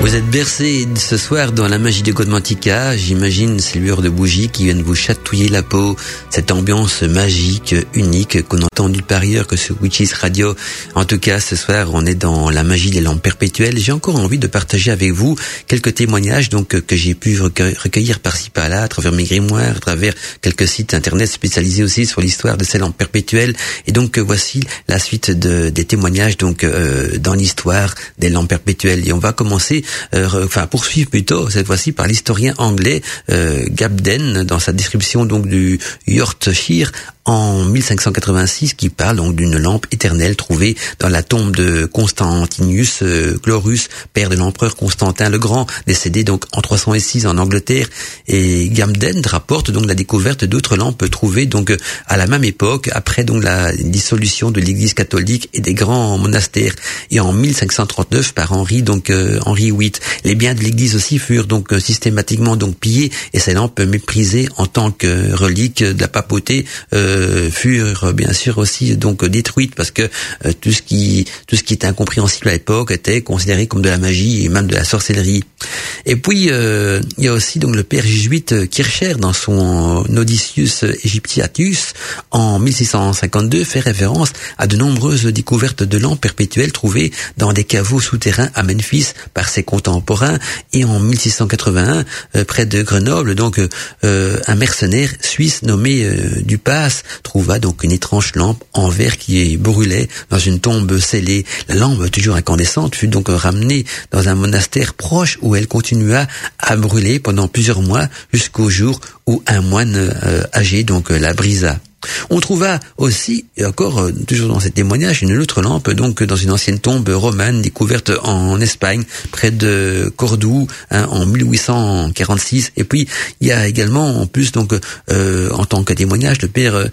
Vous êtes bercé ce soir dans la magie de Godmantica, j'imagine ces lueurs de bougies qui viennent vous chatouiller la peau, cette ambiance magique, unique qu'on entend nulle part ailleurs que sur Witches Radio. En tout cas, ce soir, on est dans la magie des lampes perpétuelles. J'ai encore envie de partager avec vous quelques témoignages donc que j'ai pu recueillir par-ci par-là à travers mes grimoires, à travers quelques sites internet spécialisés aussi sur l'histoire de ces lampes perpétuelles. Et donc voici la suite de, des témoignages donc euh, dans l'histoire des lampes perpétuelles. Et on va commencer euh, enfin poursuivre plutôt cette fois-ci par l'historien anglais euh, Gabden dans sa description donc du Yorkshire en 1586 qui parle donc d'une lampe éternelle trouvée dans la tombe de Constantinus euh, père de l'empereur Constantin le Grand, décédé donc en 306 en Angleterre. Et Gamden rapporte donc la découverte d'autres lampes trouvées donc à la même époque, après donc la dissolution de l'Église catholique et des grands monastères. Et en 1539 par Henri donc euh, Henri VIII, les biens de l'Église aussi furent donc systématiquement donc pillés et ces lampes méprisées en tant que reliques de la papauté. Euh, euh, furent bien sûr aussi donc détruites parce que euh, tout ce qui tout ce qui était incompréhensible à l'époque était considéré comme de la magie et même de la sorcellerie. Et puis euh, il y a aussi donc le père jésuite Kircher dans son Odysseus Egyptiatus en 1652 fait référence à de nombreuses découvertes de lampes perpétuelles trouvées dans des caveaux souterrains à Memphis par ses contemporains et en 1681 près de Grenoble donc un mercenaire suisse nommé Dupas trouva donc une étrange lampe en verre qui brûlait dans une tombe scellée. La lampe, toujours incandescente, fut donc ramenée dans un monastère proche où elle continua à brûler pendant plusieurs mois jusqu'au jour où un moine euh, âgé donc la brisa. On trouva aussi, et encore euh, toujours dans ces témoignages, une autre lampe donc dans une ancienne tombe romane découverte en Espagne près de Cordoue hein, en 1846. Et puis il y a également en plus donc euh, en tant que témoignage le père euh,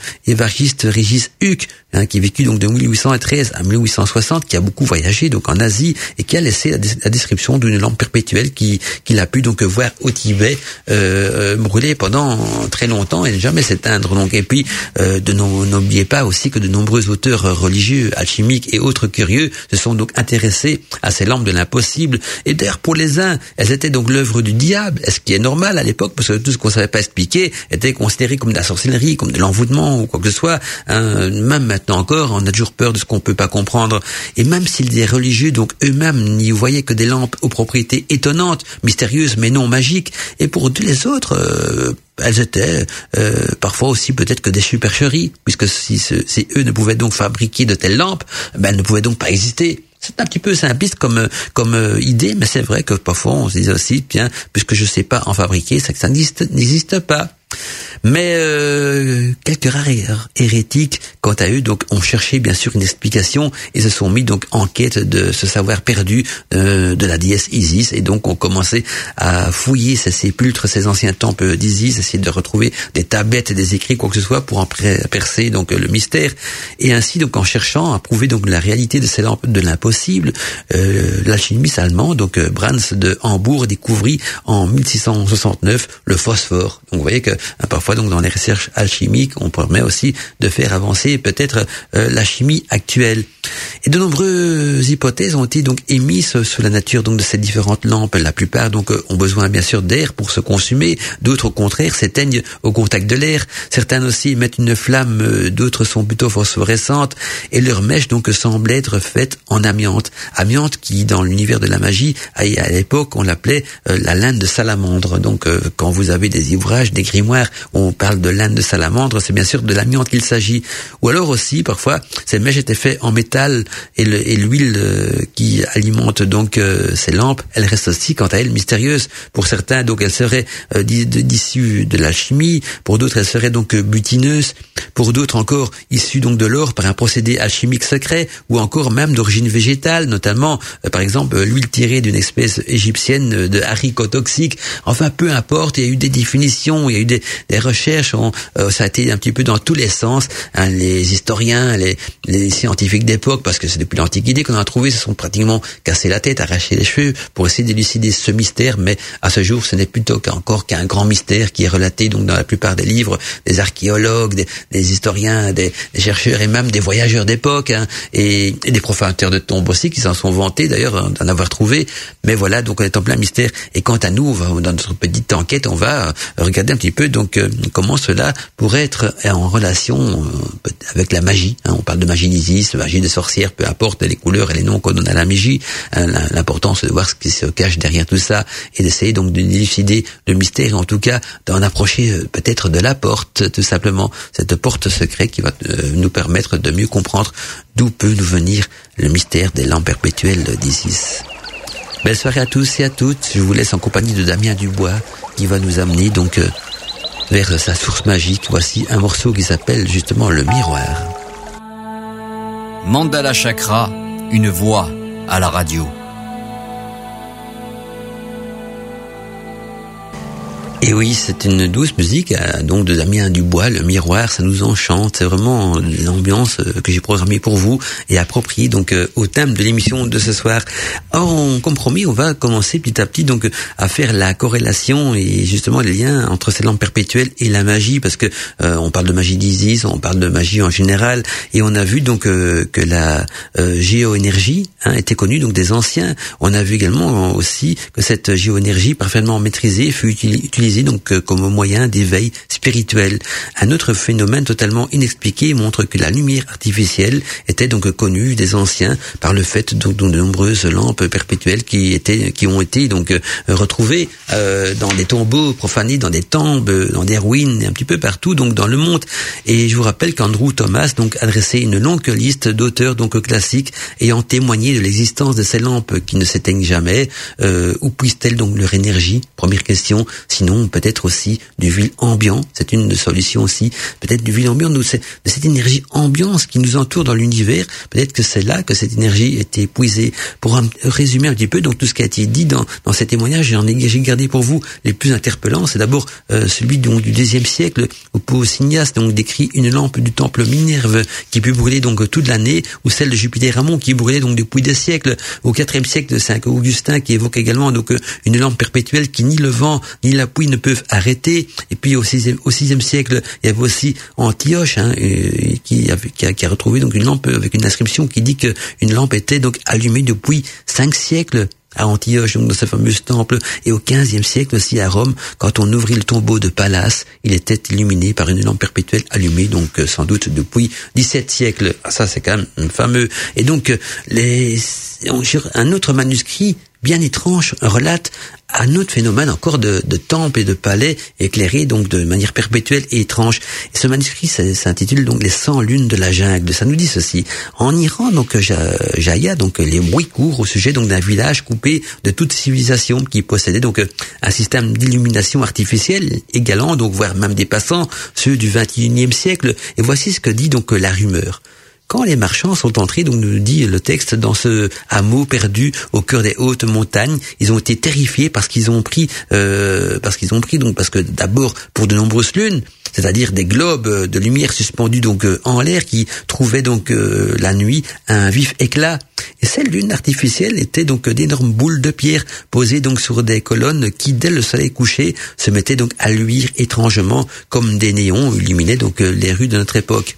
Régis Huc hein, qui vécut donc de 1813 à 1860, qui a beaucoup voyagé donc en Asie et qui a laissé la, description d'une lampe perpétuelle qui qu'il a pu donc voir au Tibet euh, brûler pendant très longtemps et ne jamais s'éteindre. Donc et puis euh, n'oubliez pas aussi que de nombreux auteurs religieux, alchimiques et autres curieux se sont donc intéressés à ces lampes de l'impossible. Et d'ailleurs, pour les uns, elles étaient donc l'œuvre du diable, ce qui est normal à l'époque, parce que tout ce qu'on savait pas expliquer était considéré comme de la sorcellerie, comme de l'envoûtement ou quoi que ce soit. Hein, même maintenant encore, on a toujours peur de ce qu'on peut pas comprendre. Et même s'ils des religieux, donc eux-mêmes n'y voyaient que des lampes aux propriétés étonnantes, mystérieuses mais non magiques, et pour tous les autres, euh, elles étaient euh, parfois aussi peut-être que des supercheries, puisque si, eux ne pouvaient donc fabriquer de telles lampes, ben elles ne pouvaient donc pas exister. C'est un petit peu simpliste comme comme euh, idée, mais c'est vrai que parfois on se dit aussi, bien, puisque je sais pas en fabriquer, que ça n'existe pas. Mais euh, quelques rares hérétiques, quant à eux, donc ont cherché bien sûr une explication et se sont mis donc en quête de ce savoir perdu euh, de la déesse Isis. Et donc ont commencé à fouiller ces sépulcres, ces anciens temples d'Isis, essayer de retrouver des tablettes, des écrits, quoi que ce soit pour en percer donc le mystère. Et ainsi donc en cherchant à prouver donc la réalité de ces lampes de l'impossible, euh, l'alchimiste allemand donc euh, Brans de Hambourg découvrit en 1669 le phosphore. Donc vous voyez que parfois donc dans les recherches alchimiques on permet aussi de faire avancer peut-être la chimie actuelle. Et de nombreuses hypothèses ont été donc émises sur la nature donc de ces différentes lampes. La plupart donc ont besoin bien sûr d'air pour se consumer, d'autres au contraire s'éteignent au contact de l'air. Certains aussi mettent une flamme, d'autres sont plutôt phosphorescentes et leur mèche donc semble être faite en amiante. Amiante qui dans l'univers de la magie à l'époque on l'appelait euh, la laine de salamandre. Donc euh, quand vous avez des ouvrages, des grimoires, on parle de laine de salamandre, c'est bien sûr de l'amiante qu'il s'agit. Ou alors aussi parfois ces mèches étaient faites en métal et l'huile euh, qui alimente donc ces lampes, elle reste aussi quant à elle mystérieuse. Pour certains donc elle serait d'issue de l'alchimie, pour d'autres elle serait donc butineuse, pour d'autres encore issue donc de l'or par un procédé alchimique secret ou encore même d'origine végétale, notamment euh, par exemple euh, l'huile tirée d'une espèce égyptienne de haricots toxiques. Enfin, peu importe, il y a eu des définitions, il y a eu des, recherches, euh, ça a été un petit peu dans tous les sens. Hein, les historiens, les, les scientifiques d'époque, parce que c'est depuis l'Antiquité qu'on a trouvé, se sont pratiquement cassé la tête, arraché les cheveux pour essayer d'élucider ce mystère, mais à ce jour, ce n'est plutôt qu'encore qu'un grand mystère qui est relaté donc dans la plupart des livres des archéologues, des, historiens, des, chercheurs et même des voyageurs d'époque hein, et, et, des profanateurs de tombes aussi qui s'en sont vantés d'ailleurs d'en avoir trouvé. Mais voilà, donc on est en plein mystère. Et quant à nous, dans notre petite enquête, on va regarder un petit peu donc euh, comment cela pourrait être en relation euh, avec la magie. Hein? On parle de magie d'Isis, magie des sorcières, peu importe les couleurs et les noms qu'on donne à la magie. Hein, l'important c'est de voir ce qui se cache derrière tout ça et d'essayer donc de décider le mystère, en tout cas d'en approcher euh, peut-être de la porte, tout simplement cette porte secrète qui va nous permettre de mieux comprendre d'où peut nous venir le mystère des lampes perpétuelles d'Isis. Belle soirée à tous et à toutes. Je vous laisse en compagnie de Damien Dubois qui va nous amener donc euh, vers sa source magique. Voici un morceau qui s'appelle justement le miroir. Mandala Chakra, une voix à la radio. Et oui, c'est une douce musique, euh, donc de Damien Dubois, le miroir, ça nous enchante. C'est vraiment l'ambiance euh, que j'ai programmée pour vous et appropriée donc euh, au thème de l'émission de ce soir. Or, on compromis, on va commencer petit à petit donc à faire la corrélation et justement les liens entre ces lampes perpétuelles et la magie, parce que on parle de magie d'Isis, on parle de magie en général, et on a vu donc que la géoénergie hein, était connue donc des anciens. On a vu également aussi que cette géoénergie parfaitement maîtrisée fut utilisée donc euh, comme moyen d'éveil spirituel. Un autre phénomène totalement inexpliqué montre que la lumière artificielle était donc connue des anciens par le fait donc de nombreuses lampes perpétuelles qui étaient qui ont été donc euh, retrouvées euh, dans des tombeaux profanés, dans des tombes, dans des ruines, un petit peu partout donc dans le monde. Et je vous rappelle qu'Andrew Thomas donc adressait une longue liste d'auteurs donc classiques ayant témoigné de l'existence de ces lampes qui ne s'éteignent jamais. où puissent-elles donc leur énergie? Première question. Sinon peut-être aussi du ville ambiant, c'est une solution aussi, peut-être du ville ambiant, de cette énergie ambiance qui nous entoure dans l'univers, peut-être que c'est là que cette énergie était épuisée. Pour résumer un petit peu donc tout ce qui a été dit dans, dans ces témoignages, j'en ai, j'ai gardé pour vous les plus interpellants, c'est d'abord euh, celui donc, du deuxième siècle, où Pausinias donc décrit une lampe du temple Minerve qui peut brûler donc toute l'année, ou celle de Jupiter Amon qui brûlait donc depuis des siècles, au quatrième siècle de Saint Augustin qui évoque également donc une lampe perpétuelle qui ni le vent ni la pluie ne peuvent arrêter. Et puis au sixième, siècle, il y avait aussi Antioche hein, euh, qui, a, retrouvé donc une lampe avec une inscription qui dit que une lampe était donc allumée depuis cinq siècles à Antioche, dans ce fameux temple, et au XVe siècle aussi à Rome, quand on ouvrit le tombeau de Pallas, il était illuminé par une lampe perpétuelle allumée, donc euh, sans doute depuis XVIIe siècle. Ah, ça, c'est quand même fameux. Et donc, euh, les, un autre manuscrit bien étrange relate un autre phénomène encore de, de temples et de palais éclairés donc de manière perpétuelle et étrange. Et ce manuscrit s'intitule donc les 100 lunes de la jungle. Ça nous dit ceci. En Iran, donc Jaya, donc les bruits courent au sujet donc d'un village coupé de toute civilisation qui possédait donc un système d'illumination artificielle égalant donc voire même dépassant ceux du 21e siècle. Et voici ce que dit donc la rumeur. Quand les marchands sont entrés, donc nous dit le texte, dans ce hameau perdu au cœur des hautes montagnes, ils ont été terrifiés parce qu'ils ont pris, euh, parce qu'ils ont pris donc parce que d'abord pour de nombreuses lunes, c'est-à-dire des globes de lumière suspendus donc euh, en l'air qui trouvaient donc euh, la nuit un vif éclat Et cette lune artificielle était donc d'énormes boules de pierre posées donc sur des colonnes qui, dès le soleil couché, se mettaient donc à luire étrangement comme des néons illuminaient donc les rues de notre époque.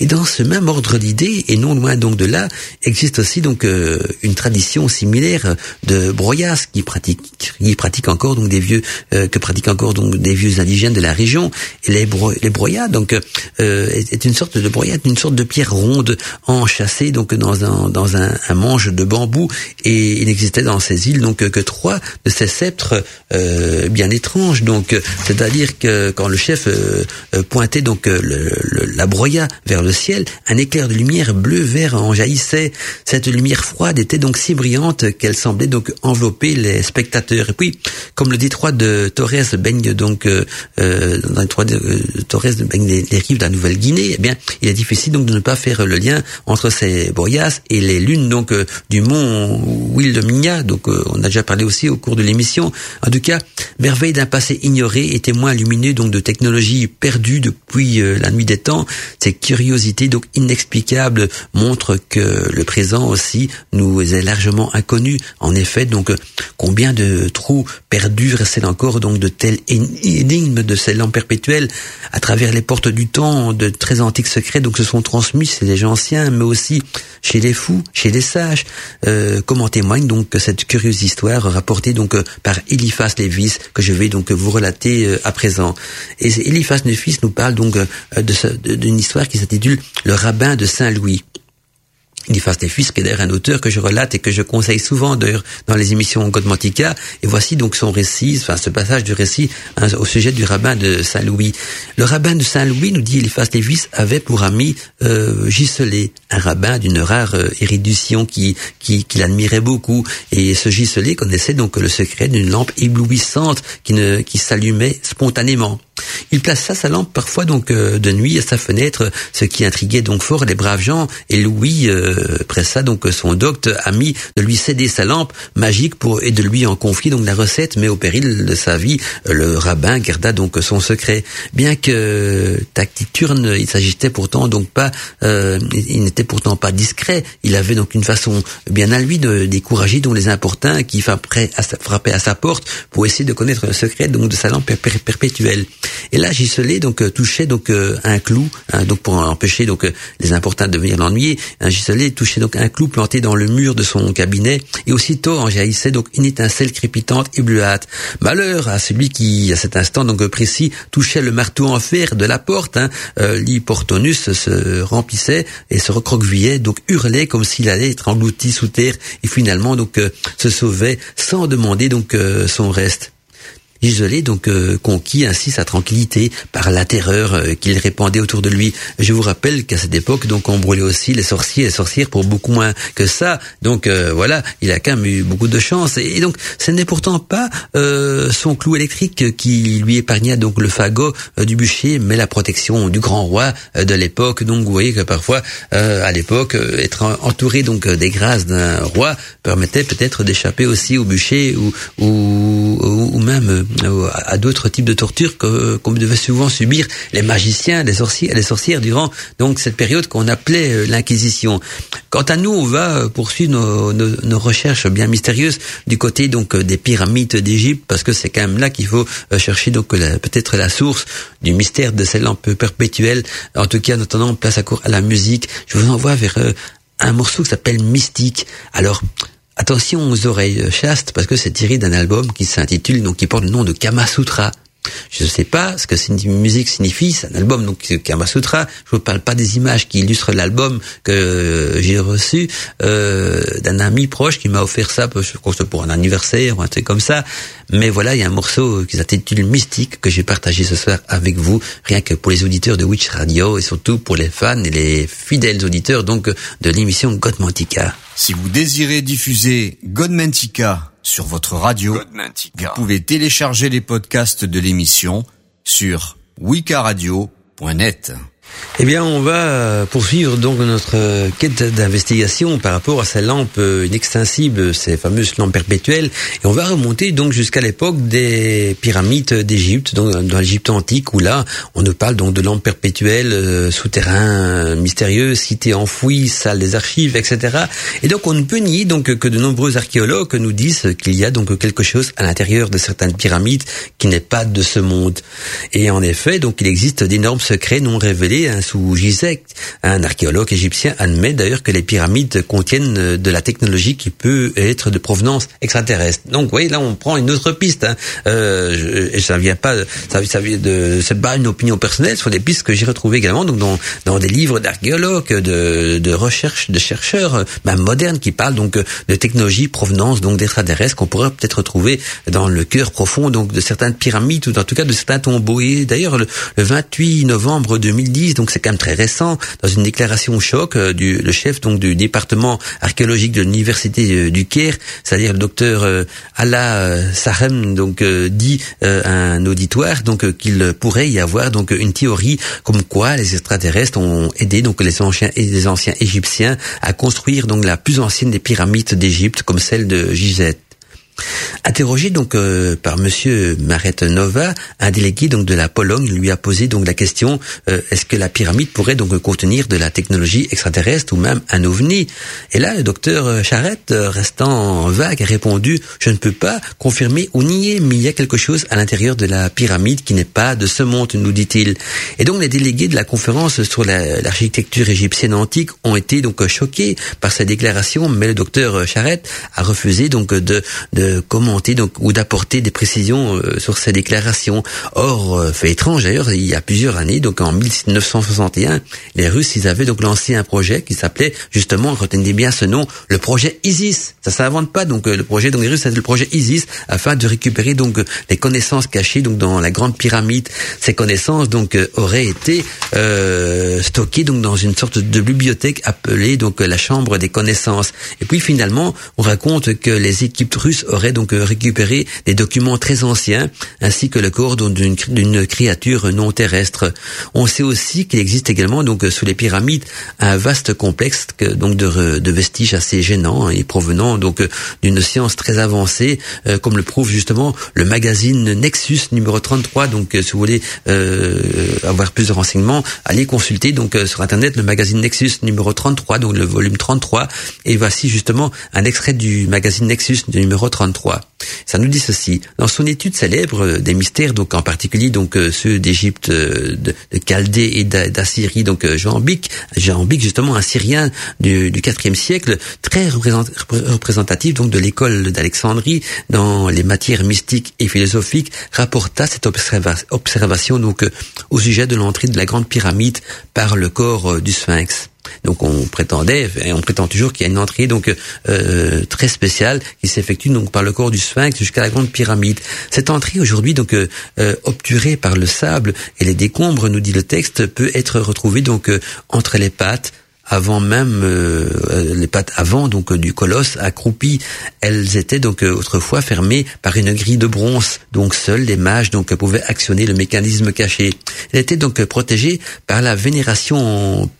Et dans ce même ordre d'idées, et non loin donc de là, existe aussi donc euh, une tradition similaire de broyas qui pratique, qui pratique encore donc des vieux, euh, que pratiquent encore donc des vieux indigènes de la région. Les, bro les donc euh, est une sorte de broyat, une sorte de pierre ronde enchâssée donc dans un dans un, un manche de bambou. Et il n'existait dans ces îles donc que trois de ces sceptres bien étranges. Donc c'est-à-dire que quand le chef pointait donc le, le, la broya vers le ciel, un éclair de lumière bleu-vert en jaillissait. Cette lumière froide était donc si brillante qu'elle semblait donc envelopper les spectateurs. Et puis, comme le détroit de Torres baigne donc euh, euh dans le détroit de euh, Torres baigne les, rives de la Nouvelle-Guinée, eh bien, il est difficile donc de ne pas faire le lien entre ces boyas et les lunes donc euh, du mont Wilhelmina. Donc, on a déjà parlé aussi au cours de l'émission. En tout cas, merveille d'un passé ignoré et témoin lumineux donc de technologies perdues depuis la nuit des temps. Ces curiosités donc inexplicables montrent que le présent aussi nous est largement inconnu. En effet, donc combien de trous perdus restent encore donc de tels énigmes de ces lampes perpétuelles à travers les portes du temps, de très antiques secrets donc se sont transmis chez les gens anciens, mais aussi chez les fous, chez les sages. Euh, comment témoigne donc cette curieuse histoire rapportée donc par Eliphas Lévis que je vais donc vous relater euh, à présent. Et Eliphas Lévis nous parle donc euh, d'une histoire qui s'intitule Le rabbin de Saint-Louis. Est d'ailleurs un auteur que je relate et que je conseille souvent d'ailleurs dans les émissions Godmantica. Et voici donc son récit, enfin ce passage du récit hein, au sujet du rabbin de Saint-Louis. Le rabbin de Saint-Louis, nous dit Eliphas Lévis, avait pour ami euh, Giselé, un rabbin d'une rare euh, érudition qui, qui, qui l'admirait beaucoup. Et ce Giselé connaissait donc le secret d'une lampe éblouissante qui, qui s'allumait spontanément. Il plaça sa lampe parfois donc euh, de nuit à sa fenêtre, ce qui intriguait donc fort les braves gens. Et Louis euh, pressa donc son docte ami de lui céder sa lampe magique pour et de lui en confier donc la recette, mais au péril de sa vie, le rabbin garda donc son secret. Bien que taciturne, il s'agissait pourtant donc pas, euh, il n'était pourtant pas discret. Il avait donc une façon bien à lui de décourager donc les importuns qui frappaient à frappaient à sa porte pour essayer de connaître le secret donc de sa lampe perpétuelle. Et là, Giselet donc euh, touchait donc euh, un clou, hein, donc pour empêcher donc euh, les importuns de venir l'ennuyer. Hein, Giselet touchait donc un clou planté dans le mur de son cabinet, et aussitôt en jaillissait donc une étincelle crépitante et bleuâtre. Malheur à celui qui, à cet instant donc précis, touchait le marteau en fer de la porte. Hein. L'hyportonus se remplissait et se recroquevillait, donc hurlait comme s'il allait être englouti sous terre, et finalement donc se sauvait sans demander donc son reste. Isolé donc euh, conquis ainsi sa tranquillité par la terreur euh, qu'il répandait autour de lui. Je vous rappelle qu'à cette époque, donc on brûlait aussi les sorciers et les sorcières pour beaucoup moins que ça. Donc euh, voilà, il a quand même eu beaucoup de chance. Et, donc ce n'est pourtant pas son clou électrique qui lui épargna donc le fagot du bûcher, mais la protection du grand roi de l'époque. Donc vous voyez que parfois à l'époque, être entouré donc des grâces d'un roi permettait peut-être d'échapper aussi au bûcher ou, ou, ou même euh, à d'autres types de tortures que qu'on devait souvent subir les magiciens, les sorciers, les sorcières durant donc cette période qu'on appelait euh, l'inquisition. Quant à nous, on va euh, poursuivre nos, nos, recherches bien mystérieuses du côté donc des pyramides d'Égypte parce que c'est quand même là qu'il faut chercher donc peut-être la source du mystère de ces lampes perpétuelles. En tout cas, en attendant, place à court à la musique. Je vous envoie vers un morceau qui s'appelle Mystique. Alors, Attention aux oreilles chastes parce que c'est tiré d'un album qui s'intitule donc qui porte le nom de Kama Sutra. Je ne sais pas ce que cette musique signifie, c'est un album donc Kama Sutra. Je ne vous parle pas des images qui illustrent l'album que j'ai reçu euh, d'un ami proche qui m'a offert ça, pour un anniversaire ou un truc comme ça. Mais voilà, il y a un morceau qui s'intitule Mystique que j'ai partagé ce soir avec vous, rien que pour les auditeurs de Witch Radio et surtout pour les fans et les fidèles auditeurs donc de l'émission Godmantica. Si vous désirez diffuser Godmantica sur votre radio, vous pouvez télécharger les podcasts de l'émission sur wikaradio.net. Eh bien, on va poursuivre donc notre quête d'investigation par rapport à ces lampes inextensibles, ces fameuses lampes perpétuelles, et on va remonter donc jusqu'à l'époque des pyramides d'Égypte, donc dans l'Égypte antique, où là, on nous parle donc de lampes perpétuelles, euh, souterrains mystérieux, cités enfouies, salles des archives, etc. Et donc, on ne peut nier donc que de nombreux archéologues nous disent qu'il y a donc quelque chose à l'intérieur de certaines pyramides qui n'est pas de ce monde. Et en effet, donc, il existe d'énormes secrets non révélés hein, sous Gizeh. Un archéologue égyptien admet d'ailleurs que les pyramides contiennent euh, de la technologie qui peut être de provenance extraterrestre. Donc, vous voyez, là, on prend une autre piste. Hein. Euh, et ça vient pas, ça, ça vient de, c'est pas une opinion personnelle, sur des pistes que j'ai retrouvées également, donc dans, dans des livres d'archéologues, de, de recherche, de chercheurs, euh, modernes, qui parlent donc de technologie provenance donc d'extraterrestres qu'on pourrait peut-être retrouver dans le cœur profond donc de certaines pyramides ou en tout cas de certains tombeaux. Et d'ailleurs, le, le 28 novembre 2010, donc c'est quand même très récent, dans une déclaration choc euh, du le chef donc du département archéologique de l'université euh, du Caire, c'est-à-dire le docteur euh, Allah Sahem, donc dit à un auditoire donc qu'il pourrait y avoir donc une théorie comme quoi les extraterrestres ont aidé donc les anciens anciens égyptiens à construire donc la plus ancienne des pyramides d'Égypte comme celle de Gizeh. Interrogé donc euh, par Monsieur Maret Nova, un délégué donc de la Pologne lui a posé donc la question euh, est-ce que la pyramide pourrait donc contenir de la technologie extraterrestre ou même un ovni? Et là, le docteur Charette, restant vague, a répondu je ne peux pas confirmer ou nier, mais il y a quelque chose à l'intérieur de la pyramide qui n'est pas de ce monde, nous dit-il. Et donc les délégués de la conférence sur l'architecture égyptienne antique ont été donc choqués par sa déclaration, mais le docteur Charette a refusé donc de commenter donc ou d'apporter des précisions euh, sur ces déclarations. Or, euh, fait étrange d'ailleurs, il y a plusieurs années, donc en 1961, les Russes ils avaient donc lancé un projet qui s'appelait justement, retenez bien ce nom, le projet ISIS. Ça s'invente pas donc euh, le projet donc les Russes le projet ISIS afin de récupérer donc les connaissances cachées donc dans la grande pyramide. Ces connaissances donc auraient été euh, stockées donc dans une sorte de bibliothèque appelée donc la chambre des connaissances. Et puis finalement, on raconte que les équipes russes aurait donc euh, récupéré des documents très anciens, ainsi que le corps d'une créature non terrestre. On sait aussi qu'il existe également donc sous les pyramides un vaste complexe donc de, de vestiges assez gênants hein, et provenant donc d'une science très avancée, euh, comme le prouve justement le magazine Nexus numéro 33. Donc euh, si vous voulez euh, avoir plus de renseignements, allez consulter donc sur internet le magazine Nexus numéro 33, donc le volume 33. Et voici justement un extrait du magazine Nexus numéro 33 ça nous dit ceci. Dans son étude célèbre euh, des mystères, donc en particulier donc euh, ceux d'Égypte, euh, de, Chaldée et d'Assyrie, donc Jean Bic, Jean Bic justement un Syrien du, du IVe siècle, très représentatif donc de l'école d'Alexandrie dans les matières mystiques et philosophiques, rapporta cette observation donc au sujet de l'entrée de la grande pyramide par le corps du Sphinx. Donc on prétendait, et on prétend toujours qu'il y a une entrée donc euh, très spéciale qui s'effectue donc par le corps du sphinx jusqu'à la grande pyramide. Cette entrée aujourd'hui donc euh, euh, obturée par le sable et les décombres, nous dit le texte, peut être retrouvée donc entre les pattes avant même les pattes avant donc du colosse accroupi, elles étaient donc autrefois fermées par une grille de bronze. Donc seuls les mages donc pouvaient actionner le mécanisme caché. Elles étaient donc protégées par la vénération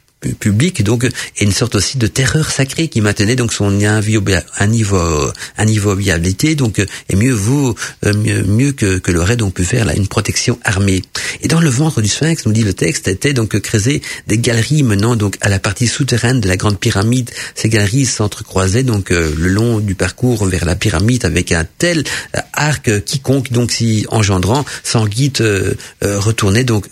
public donc et une sorte aussi de terreur sacrée qui maintenait donc son un niveau un niveau viabilité donc et mieux vaut euh, mieux, mieux que, que l'aurait donc pu faire là une protection armée. Et dans le ventre du sphinx nous dit le texte était donc creusé des galeries menant donc à la partie souterraine de la grande pyramide. Ces galeries s'entrecroisaient donc euh, le long du parcours vers la pyramide avec un tel euh, arc quiconque donc si engendrant sans guide retournait donc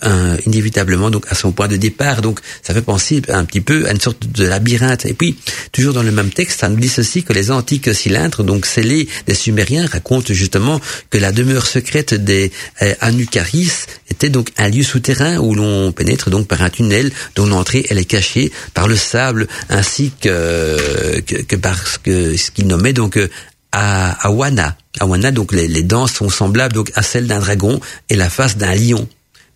inévitablement donc à son point de départ. Donc ça fait penser un petit peu à une sorte de labyrinthe. Et puis, toujours dans le même texte, ça nous dit ceci que les antiques cylindres, donc scellés des Sumériens, racontent justement que la demeure secrète des euh, Anukaris était donc un lieu souterrain où l'on pénètre donc par un tunnel dont l'entrée elle est cachée par le sable ainsi que que, par ce que ce qu'ils nommaient donc à Awana. Awana donc les, les dents sont semblables donc à celles d'un dragon et la face d'un lion.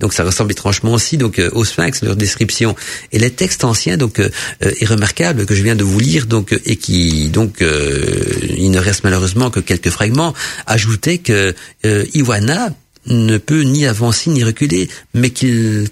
Donc ça ressemble étrangement aussi donc euh, au Sphinx leur description. Et les textes anciens donc euh, euh, est remarquable que je viens de vous lire donc et qui donc il ne reste malheureusement que quelques fragments ajoutaient que Iwana ne peut ni avancer ni reculer, mais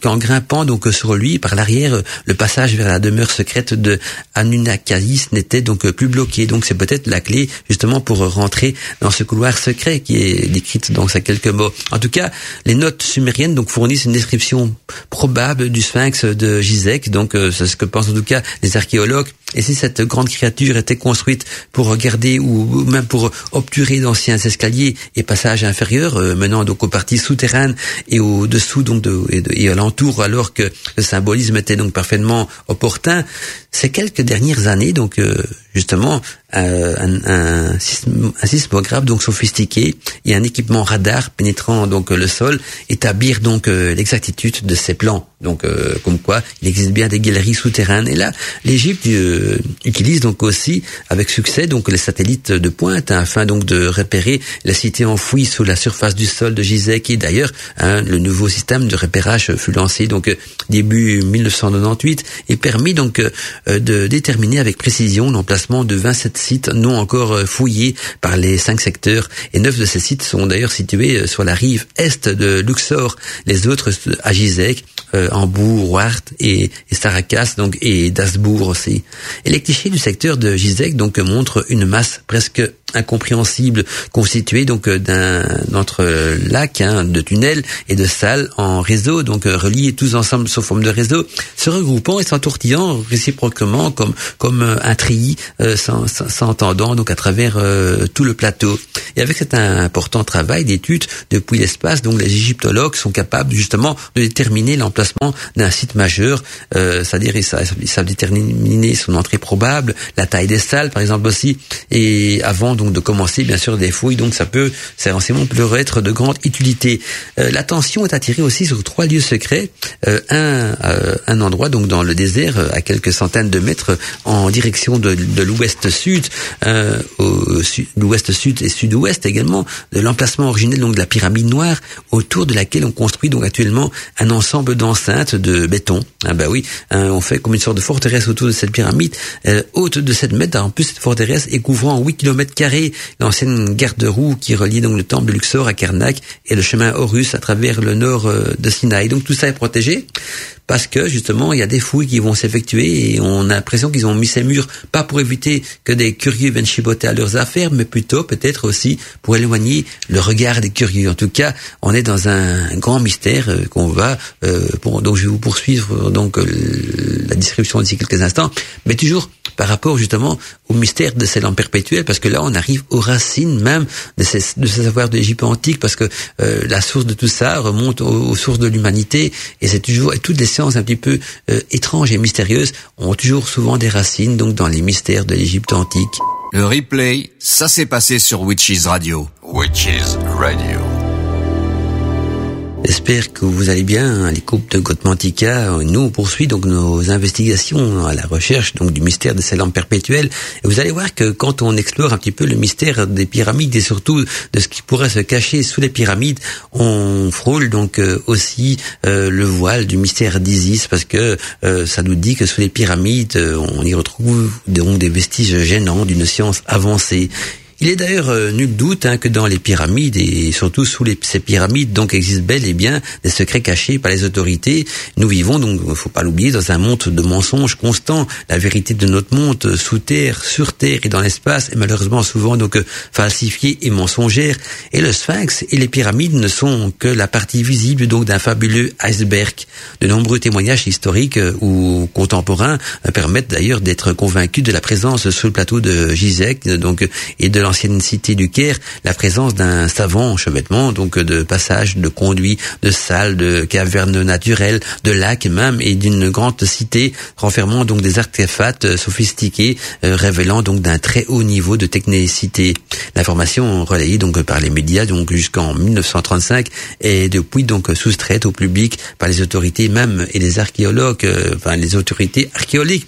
qu'en grimpant donc sur lui par l'arrière, le passage vers la demeure secrète de Anunnakalis n'était donc plus bloqué. Donc c'est peut-être la clé justement pour rentrer dans ce couloir secret qui est décrite dans ces quelques mots. En tout cas, les notes sumériennes donc fournissent une description probable du sphinx de Gizek. Donc euh, c'est ce que pensent en tout cas les archéologues. Et si cette grande créature était construite pour regarder ou même pour obturer d'anciens escaliers et passages inférieurs euh, menant donc aux parties souterraines et au-dessous donc de, et, de, et alentour alors que le symbolisme était donc parfaitement opportun, ces quelques dernières années donc euh, justement euh, un, un, un, sismographe donc sophistiqué et un équipement radar pénétrant donc le sol établir donc euh, l'exactitude de ces plans. Donc euh, comme quoi il existe bien des galeries souterraines et là l'Égypte utilise donc aussi avec succès donc les satellites de pointe hein, afin donc de repérer la cité enfouie sous la surface du sol de Gizeh et d'ailleurs hein, le nouveau système de repérage fut lancé donc début 1998 et permis donc de déterminer avec précision l'emplacement de 27 sites non encore euh, fouillés par les cinq secteurs et neuf de ces sites sont d'ailleurs situés euh, sur la rive est de Luxor, les autres à Gizek, euh, Hambourg, Wart et, et Saracas donc et Dasbourg aussi. Et les clichés du secteur de Gizek donc montrent une masse presque incompréhensible constitué donc euh, d'un entre lac hein, de tunnels et de salles en réseau donc euh, reliés tous ensemble sous forme de réseau se regroupant et s'entortillant réciproquement comme comme euh, un treillis euh, s'entendant donc à travers tout le plateau. Et avec cet important travail d'étude depuis l'espace donc les égyptologues sont capables justement de déterminer l'emplacement d'un site majeur c'est-à-dire ils savent, ils savent déterminer son entrée probable la taille des salles par exemple aussi et avant donc de commencer bien sûr des fouilles. Donc ça peut, renseignements peuvent être de grande utilité. Euh, L'attention est attirée aussi sur trois lieux secrets. Euh, un, euh, un endroit donc dans le désert euh, à quelques centaines de mètres en direction de, de l'ouest-sud, euh, l'ouest-sud et sud-ouest également de l'emplacement originel donc de la pyramide noire autour de laquelle on construit donc actuellement un ensemble d'enceintes de béton. Bah oui, hein, on fait comme une sorte de forteresse autour de cette pyramide haute de 7 mètres. En plus cette forteresse est couvrant 8 km l'ancienne garde-roue qui relie donc le temple de Luxor à Karnak et le chemin Horus à travers le nord euh, de Sinaï. Donc tout ça est protégé parce que justement il y a des fouilles qui vont s'effectuer et on a l'impression qu'ils ont mis ces murs pas pour éviter que des curieux viennent chiboter à leurs affaires, mais plutôt peut-être aussi pour éloigner le regard des curieux. En tout cas, on est dans un grand mystère euh, qu'on va euh, donc je vais vous poursuivre donc la description d'ici quelques instants, mais toujours par rapport justement au mystère de ces lampes perpétuelles, parce que là on arrive aux racines même de ces, de ces savoirs de l'Égypte antique, parce que euh, la source de tout ça remonte aux, aux sources de l'humanité, et c'est toujours et toutes les sciences un petit peu euh, étranges et mystérieuses ont toujours souvent des racines donc dans les mystères de l'Égypte antique. Le replay, ça s'est passé sur Witches Radio. Witches Radio. J'espère que vous allez bien. L'équipe de Gotmantica, nous on poursuit donc nos investigations à la recherche donc du mystère de ces lampes perpétuelles. Et vous allez voir que quand on explore un petit peu le mystère des pyramides et surtout de ce qui pourrait se cacher sous les pyramides, on frôle donc euh, aussi euh, le voile du mystère d'Isis parce que euh, ça nous dit que sous les pyramides, on y retrouve donc des vestiges gênants d'une science avancée. Il est d'ailleurs euh, nul doute hein, que dans les pyramides et surtout sous les, ces pyramides donc existent bel et bien des secrets cachés par les autorités. Nous vivons donc, faut pas l'oublier, dans un monde de mensonges constants. La vérité de notre monde euh, sous terre, sur terre et dans l'espace est malheureusement souvent donc euh, falsifiée et mensongère. Et le Sphinx et les pyramides ne sont que la partie visible donc d'un fabuleux iceberg. De nombreux témoignages historiques euh, ou contemporains euh, permettent d'ailleurs d'être convaincus de la présence sur le plateau de Gizek donc et de l'ancienne cité du Caire, la présence d'un savant enchevêtrement, donc de passages, de conduits, de salles, de cavernes naturelles, de lacs même, et d'une grande cité renfermant donc des artefacts sophistiqués, euh, révélant donc d'un très haut niveau de technicité. L'information relayée donc par les médias donc jusqu'en 1935 est depuis donc soustraite au public par les autorités même et les archéologues, euh, enfin les autorités archéologiques,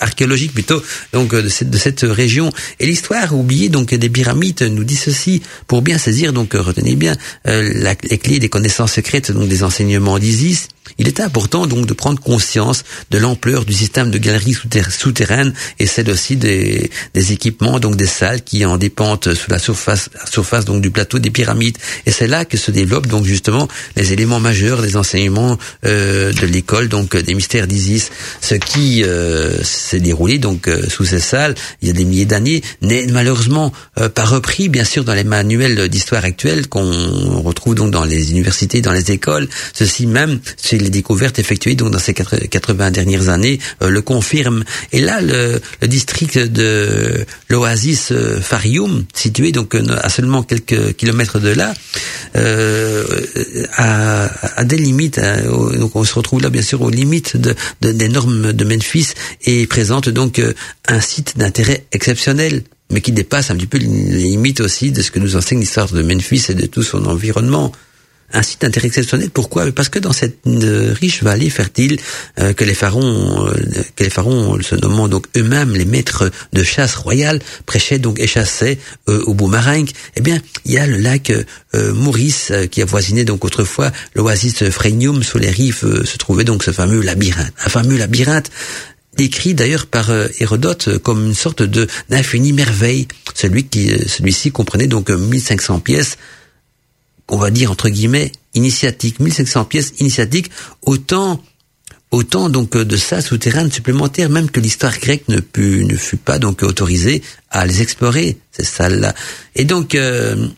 archéologiques plutôt donc de cette, de cette région. Et l'histoire oubliée donc des pyramides nous dit ceci pour bien saisir donc retenez bien euh, les clés des connaissances secrètes donc des enseignements d'Isis il est important donc de prendre conscience de l'ampleur du système de galeries souterraines et celle aussi des, équipements, donc des salles qui en dépendent sous la surface, surface donc du plateau des pyramides. Et c'est là que se développent donc justement les éléments majeurs des enseignements euh, de l'école, donc des mystères d'Isis. Ce qui euh, s'est déroulé donc euh, sous ces salles il y a des milliers d'années n'est malheureusement euh, pas repris, bien sûr, dans les manuels d'histoire actuels qu'on retrouve donc dans les universités, dans les écoles. Ceci même, c'est les découvertes effectuées donc dans ces 80 dernières années euh, le confirment. Et là, le, district de l'oasis euh, Farium, situé donc euh, à seulement quelques kilomètres de là, a, a, des limites. Hein. Donc on se retrouve là bien sûr aux limites de, de, des normes de Memphis et présente donc un site d'intérêt exceptionnel mais qui dépasse un petit peu les limites aussi de ce que nous enseigne l'histoire de Memphis et de tout son environnement un site d'intérêt exceptionnel. Pourquoi? Parce que dans cette euh, riche vallée fertile euh, que les pharaons, euh, que les pharaons se nommant donc eux-mêmes les maîtres de chasse royale prêchaient donc et chassaient au boomerang, eh bien il y a le lac Maurice qui avoisinait donc autrefois l'oasis Phrénium sous les rives se trouvait donc ce fameux labyrinthe, un fameux labyrinthe décrit d'ailleurs par Hérodote comme une sorte de d'infini merveille. Celui-ci comprenait donc 1500 pièces on va dire entre guillemets initiatique, 1500 pièces initiatiques, autant autant donc de ça souterraines supplémentaires, même que l'histoire grecque ne, fut pas donc autorisée à les explorer ces salles-là. Et donc euh,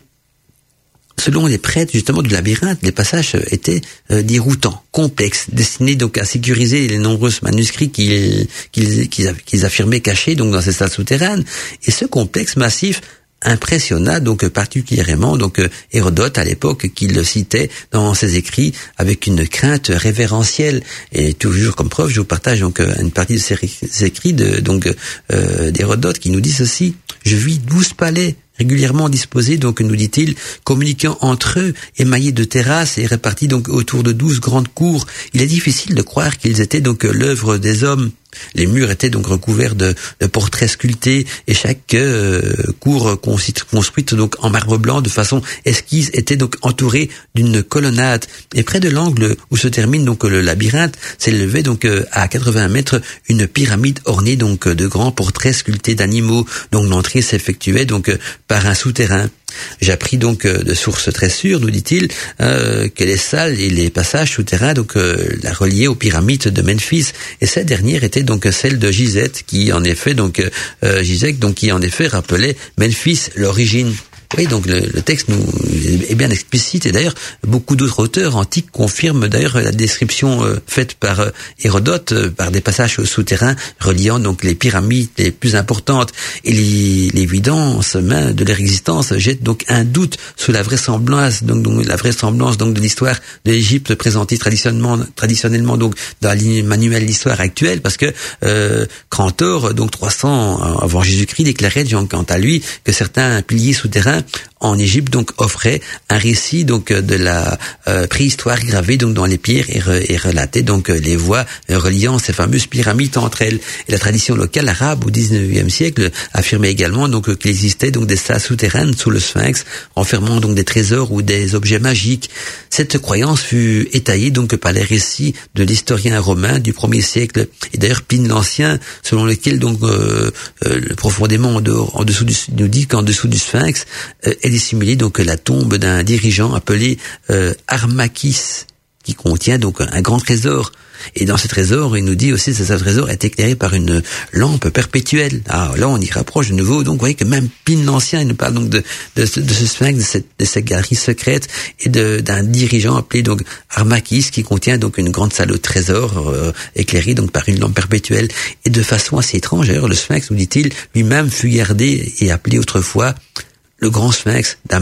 selon les prêtres justement du labyrinthe, les passages étaient euh, déroutants, complexes, destinés donc à sécuriser les nombreux manuscrits qu'ils qu'ils affirmaient cachés donc dans ces salles souterraines. Et ce complexe massif impressionna donc particulièrement donc euh, Hérodote à l'époque qui le citait dans ses écrits avec une crainte révérentielle et toujours comme preuve je vous partage donc euh, une partie de ses écrits de donc euh, d'Hérodote qui nous dit ceci je vis douze palais régulièrement disposés, donc nous dit-il, communiquant entre eux, émaillés de terrasses et répartis donc autour de douze grandes cours. Il est difficile de croire qu'ils étaient donc l'œuvre des hommes. Les murs étaient donc recouverts de, portraits sculptés et chaque euh, cour construite donc en marbre blanc de façon esquisse était donc entourée d'une colonnade. Et près de l'angle où se termine donc le labyrinthe s'élevait donc euh, à 80 mètres une pyramide ornée donc de grands portraits sculptés d'animaux. Donc l'entrée s'effectuait donc euh, par un souterrain. J'appris donc euh, de sources très sûres, nous dit-il, euh, que les salles et les passages souterrains donc euh, la reliaient aux pyramides de Memphis. Et cette dernière était donc celle de Gizeh, qui en effet donc Gizeh, donc qui en effet rappelait Memphis, l'origine. Oui, donc le, texte nous est bien explicite. Et d'ailleurs beaucoup d'autres auteurs antiques confirment d'ailleurs la description euh, faite par euh, Hérodote euh, par des passages souterrains reliant donc les pyramides les plus importantes. Et l'évidence même de leur existence jette donc un doute sur la vraisemblance donc, donc la vraisemblance donc de l'histoire de l'Égypte présentée traditionnellement traditionnellement donc dans le manuel d'histoire actuelle. Parce que euh, Crantor donc 300 avant Jésus-Christ déclarait quant à lui que certains piliers souterrains en Égypte donc offrait un récit donc de la euh, préhistoire gravée donc dans les pierres et, relatait donc les voies reliant ces fameuses pyramides entre elles. Et la tradition locale arabe au 19e siècle affirmait également donc qu'il existait donc des salles souterraines sous le Sphinx enfermant donc des trésors ou des objets magiques. Cette croyance fut étayée donc par les récits de l'historien romain du 1er siècle et d'ailleurs Pline l'Ancien selon lequel donc euh, euh, profondément en, dessous du, nous dit qu'en dessous du Sphinx euh, est dissimulée donc la tombe d'un dirigeant appelé euh, Armakis, qui contient donc un grand trésor. Et dans ce trésor, il nous dit aussi que ce trésor est éclairé par une lampe perpétuelle. Ah, là, on y rapproche de nouveau. Donc, vous voyez que même Pline l'Ancien, il nous parle donc de, de, ce sphinx, de cette, de cette galerie secrète et d'un dirigeant appelé donc Armakis, qui contient donc une grande salle au trésor euh, éclairée donc par une lampe perpétuelle. Et de façon assez étrange, d'ailleurs, le sphinx, nous dit-il, lui-même fut gardé et appelé autrefois le grand sphinx d'un.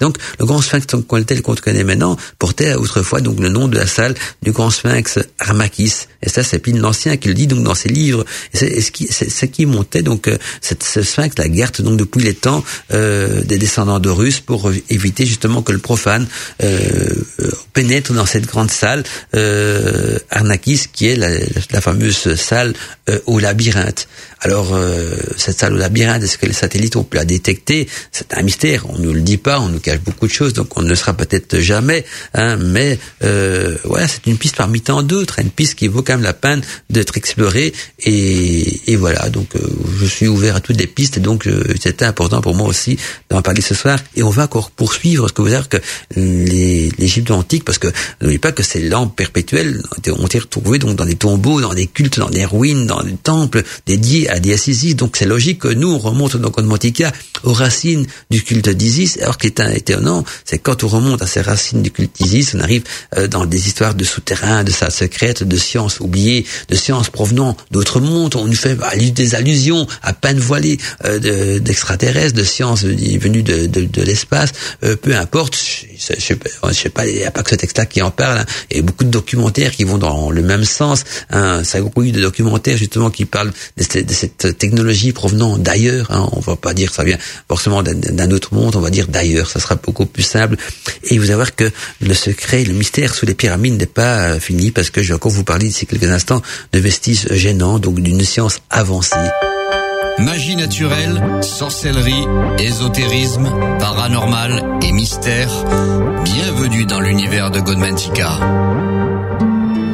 Donc, le grand sphinx tel qu'on connaît maintenant portait autrefois donc le nom de la salle du grand sphinx Armakis. Et ça, c'est Pline l'Ancien qui le dit donc dans ses livres. C'est ce qui, montait donc euh, cette, ce sphinx, la garde donc depuis les temps euh, des descendants d'Horus pour éviter justement que le profane euh, pénètre dans cette grande salle euh, Armakis, qui est la, la fameuse salle au labyrinthe. Alors, cette salle au labyrinthe, est-ce que les satellites ont pu la détecter? Un mystère. On nous le dit pas, on nous cache beaucoup de choses, donc on ne le sera peut-être jamais. Hein, mais euh, voilà, c'est une piste parmi tant d'autres, une piste qui vaut quand même la peine d'être explorée. Et, et voilà, donc euh, je suis ouvert à toutes les pistes, donc euh, c'était important pour moi aussi d'en parler ce soir. Et on va encore poursuivre, ce que vous dire que l'Égypte antique, parce que n'oubliez pas que ces lampes perpétuelles ont été retrouvées donc dans des tombeaux, dans des cultes, dans des ruines, dans des temples dédiés à des Isis. Donc c'est logique que nous on remonte donc en Montica aux racines du culte d'Isis. Alors ce qui est étonnant, c'est quand on remonte à ces racines du culte d'Isis, on arrive euh, dans des histoires de souterrains, de salles secrètes, de sciences oubliées, de sciences provenant d'autres mondes. On nous fait des allusions à peine voilées euh, d'extraterrestres, de, sciences venues de, de, de l'espace. Euh, peu importe, je, je, je, sais pas, il n'y a pas que ce texte-là qui en parle. Hein. Il y a beaucoup de documentaires qui vont dans le même sens. Hein. Ça grouille de documentaires justement qui parlent de cette, cette technologie provenant d'ailleurs. Hein. On va pas dire que ça vient forcément d'un autre monde, on va dire d'ailleurs. Ça sera beaucoup plus simple. Et vous allez voir que le secret, le mystère sous les pyramides n'est pas euh, fini parce que je vais encore vous parler d'ici quelques instants de vestiges gênants, donc d'une science avancée. Magie naturelle, sorcellerie, ésotérisme, paranormal et mystère. Bienvenue dans l'univers de Godmantica.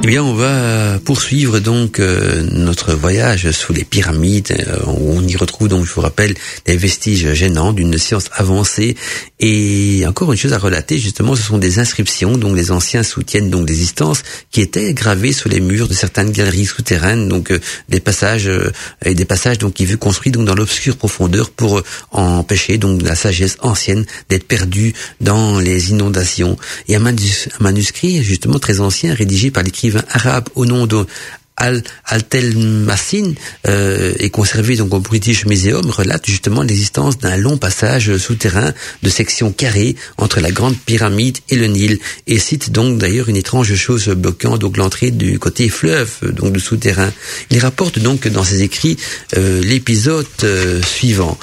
Eh bien, on va poursuivre donc euh, notre voyage sous les pyramides. Euh, où on y retrouve donc, je vous rappelle, des vestiges gênants d'une science avancée. Et encore une chose à relater, justement, ce sont des inscriptions. Donc, les anciens soutiennent donc des existences qui étaient gravées sur les murs de certaines galeries souterraines. Donc, euh, des passages et des passages donc qui furent construits donc dans l'obscure profondeur pour empêcher donc la sagesse ancienne d'être perdue dans les inondations. Et un, manuscrit justement très ancien rédigé par l'écrivain arabe au nom de Al Altelmassin euh, est conservé donc au British Museum relate justement l'existence d'un long passage souterrain de section carrée entre la grande pyramide et le Nil et cite donc d'ailleurs une étrange chose bloquant donc l'entrée du côté fleuve donc du souterrain. Il rapporte donc dans ses écrits euh, l'épisode euh, suivant.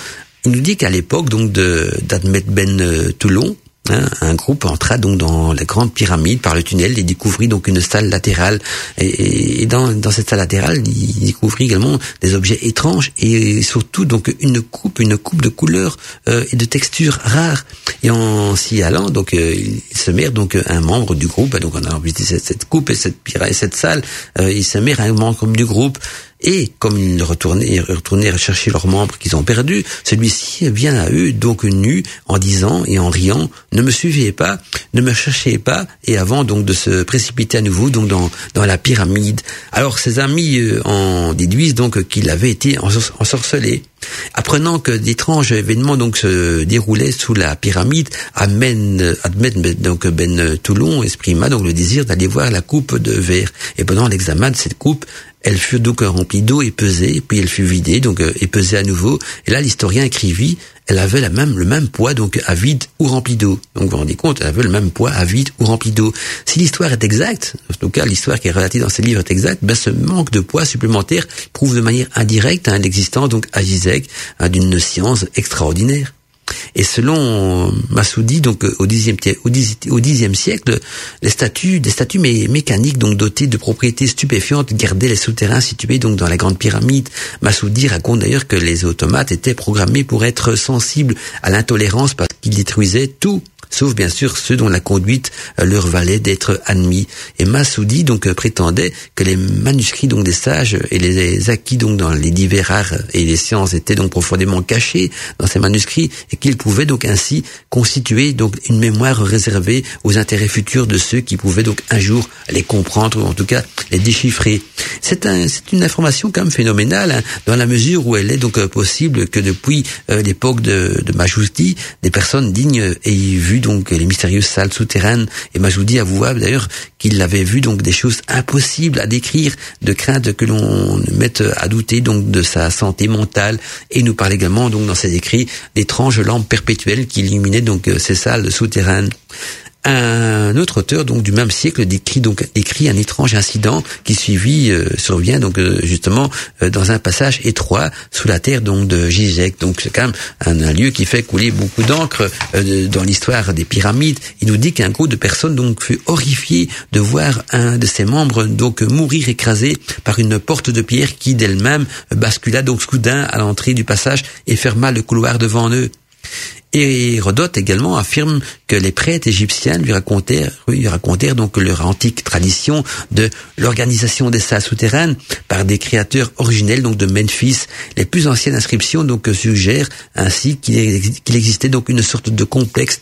Il nous dit qu'à l'époque donc de d'Admet Ben euh, Toulon Hein, un groupe entra donc dans la grande pyramide par le tunnel et découvrit donc une salle latérale. Et, dans, cette salle latérale, il découvrit également des objets étranges et surtout donc une coupe, une coupe de couleurs euh, et de textures rares. Et en s'y allant, donc euh, il se met donc un membre du groupe. Donc on a visité cette, cette coupe et cette, et cette salle. Euh, il se met un membre du groupe. Et comme ils retournaient, retournaient rechercher leurs membres qu'ils ont perdus, celui-ci vient à eux, donc nu, en disant et en riant, ne me suivez pas, ne me cherchez pas, et avant donc de se précipiter à nouveau donc dans, dans la pyramide. Alors ses amis euh, en déduisent donc qu'il avait été ensorcelé. Apprenant que d'étranges événements donc se déroulaient sous la pyramide, Ahmed, Ahmed donc Ben Toulon exprima donc le désir d'aller voir la coupe de verre. Et pendant l'examen de cette coupe, elle fut donc remplie d'eau et pesée, puis elle fut vidée, donc euh, et pesée à nouveau. Et là, l'historien écrivit, elle avait la même, le même poids, donc à vide ou rempli d'eau. Donc vous vous rendez compte, elle avait le même poids à vide ou rempli d'eau. Si l'histoire est exacte, en tout cas l'histoire qui est relatée dans ces livres est exacte, ben ce manque de poids supplémentaire prouve de manière indirecte hein, l'existence donc à hein, d'une science extraordinaire. Et selon Massoudi, donc au Xe au Xe siècle, les statues, des statues mécaniques donc dotées de propriétés stupéfiantes gardaient les souterrains situés donc dans la grande pyramide. Massoudi raconte d'ailleurs que les automates étaient programmés pour être sensibles à l'intolérance parce qu'ils détruisaient tout sauf bien sûr ceux dont la conduite euh, leur valait d'être admis. Et Massoudi donc euh, prétendait que les manuscrits donc des sages et les acquis donc dans les divers arts et les sciences étaient donc profondément cachés dans ces manuscrits et qu'ils pouvaient donc ainsi constituer donc une mémoire réservée aux intérêts futurs de ceux qui pouvaient donc un jour les comprendre ou en tout cas les déchiffrer. C'est un, c'est une information quand même phénoménale hein, dans la mesure où elle est donc euh, possible que depuis l'époque de, de Majousti, des personnes dignes aient vu donc les mystérieuses salles souterraines. Et Majoudi avoua d'ailleurs qu'il avait vu donc des choses impossibles à décrire, de crainte que l'on mette à douter donc de sa santé mentale. Et nous parle également donc dans ses écrits d'étranges lampes perpétuelles qui illuminaient donc ces salles souterraines. Un autre auteur donc du même siècle décrit donc écrit un étrange incident qui suivit euh, survient donc euh, justement euh, dans un passage étroit sous la terre donc de Gizek. Donc c'est quand même un, lieu qui fait couler beaucoup d'encre dans l'histoire des pyramides. Il nous dit qu'un groupe de personnes donc fut horrifié de voir un de ses membres donc mourir écrasé par une porte de pierre qui d'elle-même bascula donc soudain à l'entrée du passage et ferma le couloir devant eux. Hérodote également affirme que les prêtres égyptiens lui racontèrent, lui racontèrent donc leur antique tradition de l'organisation des salles souterraines par des créateurs originels donc de Memphis. Les plus anciennes inscriptions donc suggèrent ainsi qu'il existait donc une sorte de complexe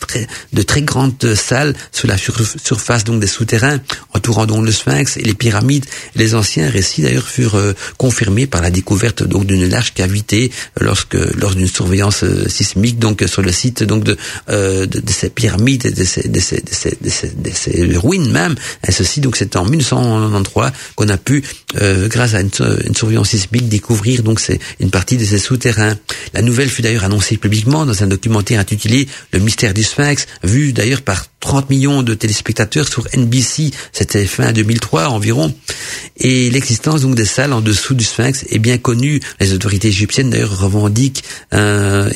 de très grandes salles sous la surface donc des souterrains entourant donc le Sphinx et les pyramides. Les anciens récits d'ailleurs furent euh, confirmés par la découverte donc d'une large cavité lorsque lors d'une surveillance euh, sismique donc sur le site donc de, euh, de, ces pyramides, de ces, de ces, de ces, de ces, ruines même. Et ceci donc c'est en 1993 qu'on a pu, euh, grâce à une, une, surveillance sismique, découvrir donc une partie de ces souterrains. La nouvelle fut d'ailleurs annoncée publiquement dans un documentaire intitulé Le mystère du Sphinx, vu d'ailleurs par 30 millions de téléspectateurs sur NBC, c'était fin 2003 environ. Et l'existence donc des salles en dessous du Sphinx est bien connue. Les autorités égyptiennes d'ailleurs revendiquent euh,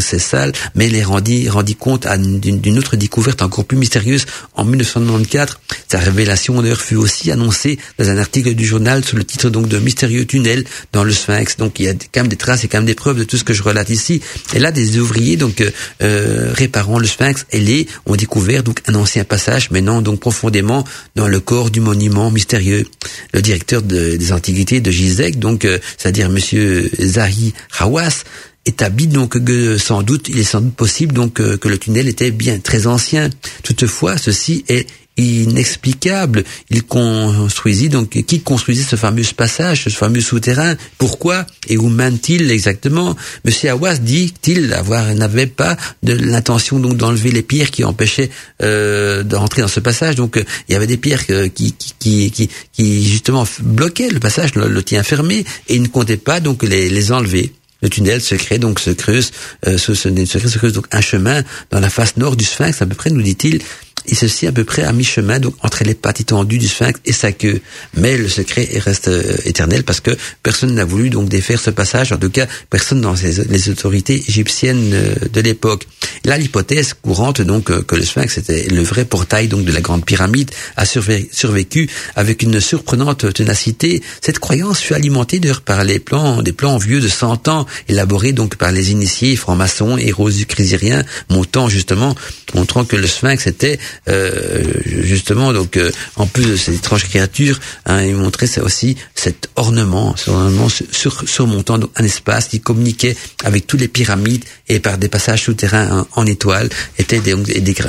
ces salles, mais les rendit, rendit compte d'une autre découverte encore plus mystérieuse en 1994. Sa révélation d'ailleurs fut aussi annoncée dans un article du journal sous le titre donc de mystérieux tunnel dans le Sphinx. Donc il y a quand même des traces et quand même des preuves de tout ce que je relate ici. Et là, des ouvriers donc euh, euh réparant le Sphinx les ont découvert donc un ancien passage menant donc profondément dans le corps du monument mystérieux. Le directeur des antiquités de Gizek, donc euh, c'est-à-dire Monsieur Zahi Hawass, établit donc que sans doute il est sans doute possible donc euh, que le tunnel était bien très ancien. Toutefois, ceci est inexplicable. Il construisit donc qui construisit ce fameux passage, ce fameux souterrain? Pourquoi et où mène-t-il exactement? Monsieur Awas dit-il avoir n'avait pas de l'intention donc d'enlever les pierres qui empêchaient euh, d'entrer dans ce passage. Donc euh, il y avait des pierres qui, qui, qui, qui, justement bloquaient le passage, le, tient fermé et il ne comptait pas donc les, les enlever. Le tunnel se crée donc se creuse, euh, se, se, se, creuse donc un chemin dans la face nord du Sphinx à peu près, nous dit-il, et ceci à peu près à mi-chemin donc entre les pattes étendues du sphinx et sa queue. Mais le secret reste euh, éternel parce que personne n'a voulu donc défaire ce passage, en tout cas personne dans les autorités égyptiennes euh, de l'époque. Là, l'hypothèse courante donc euh, que le sphinx était le vrai portail donc de la grande pyramide a survécu avec une surprenante ténacité. Cette croyance fut alimentée d'ailleurs par les plans, des plans vieux de 100 ans élaborés donc par les initiés francs-maçons et rosicruciens montant justement montrant que le sphinx était euh, justement, donc euh, en plus de ces étranges créatures, hein, il montrait ça aussi cet ornement, cet ornement sur, surmontant un espace qui communiquait avec tous les pyramides et par des passages souterrains en, étoiles, était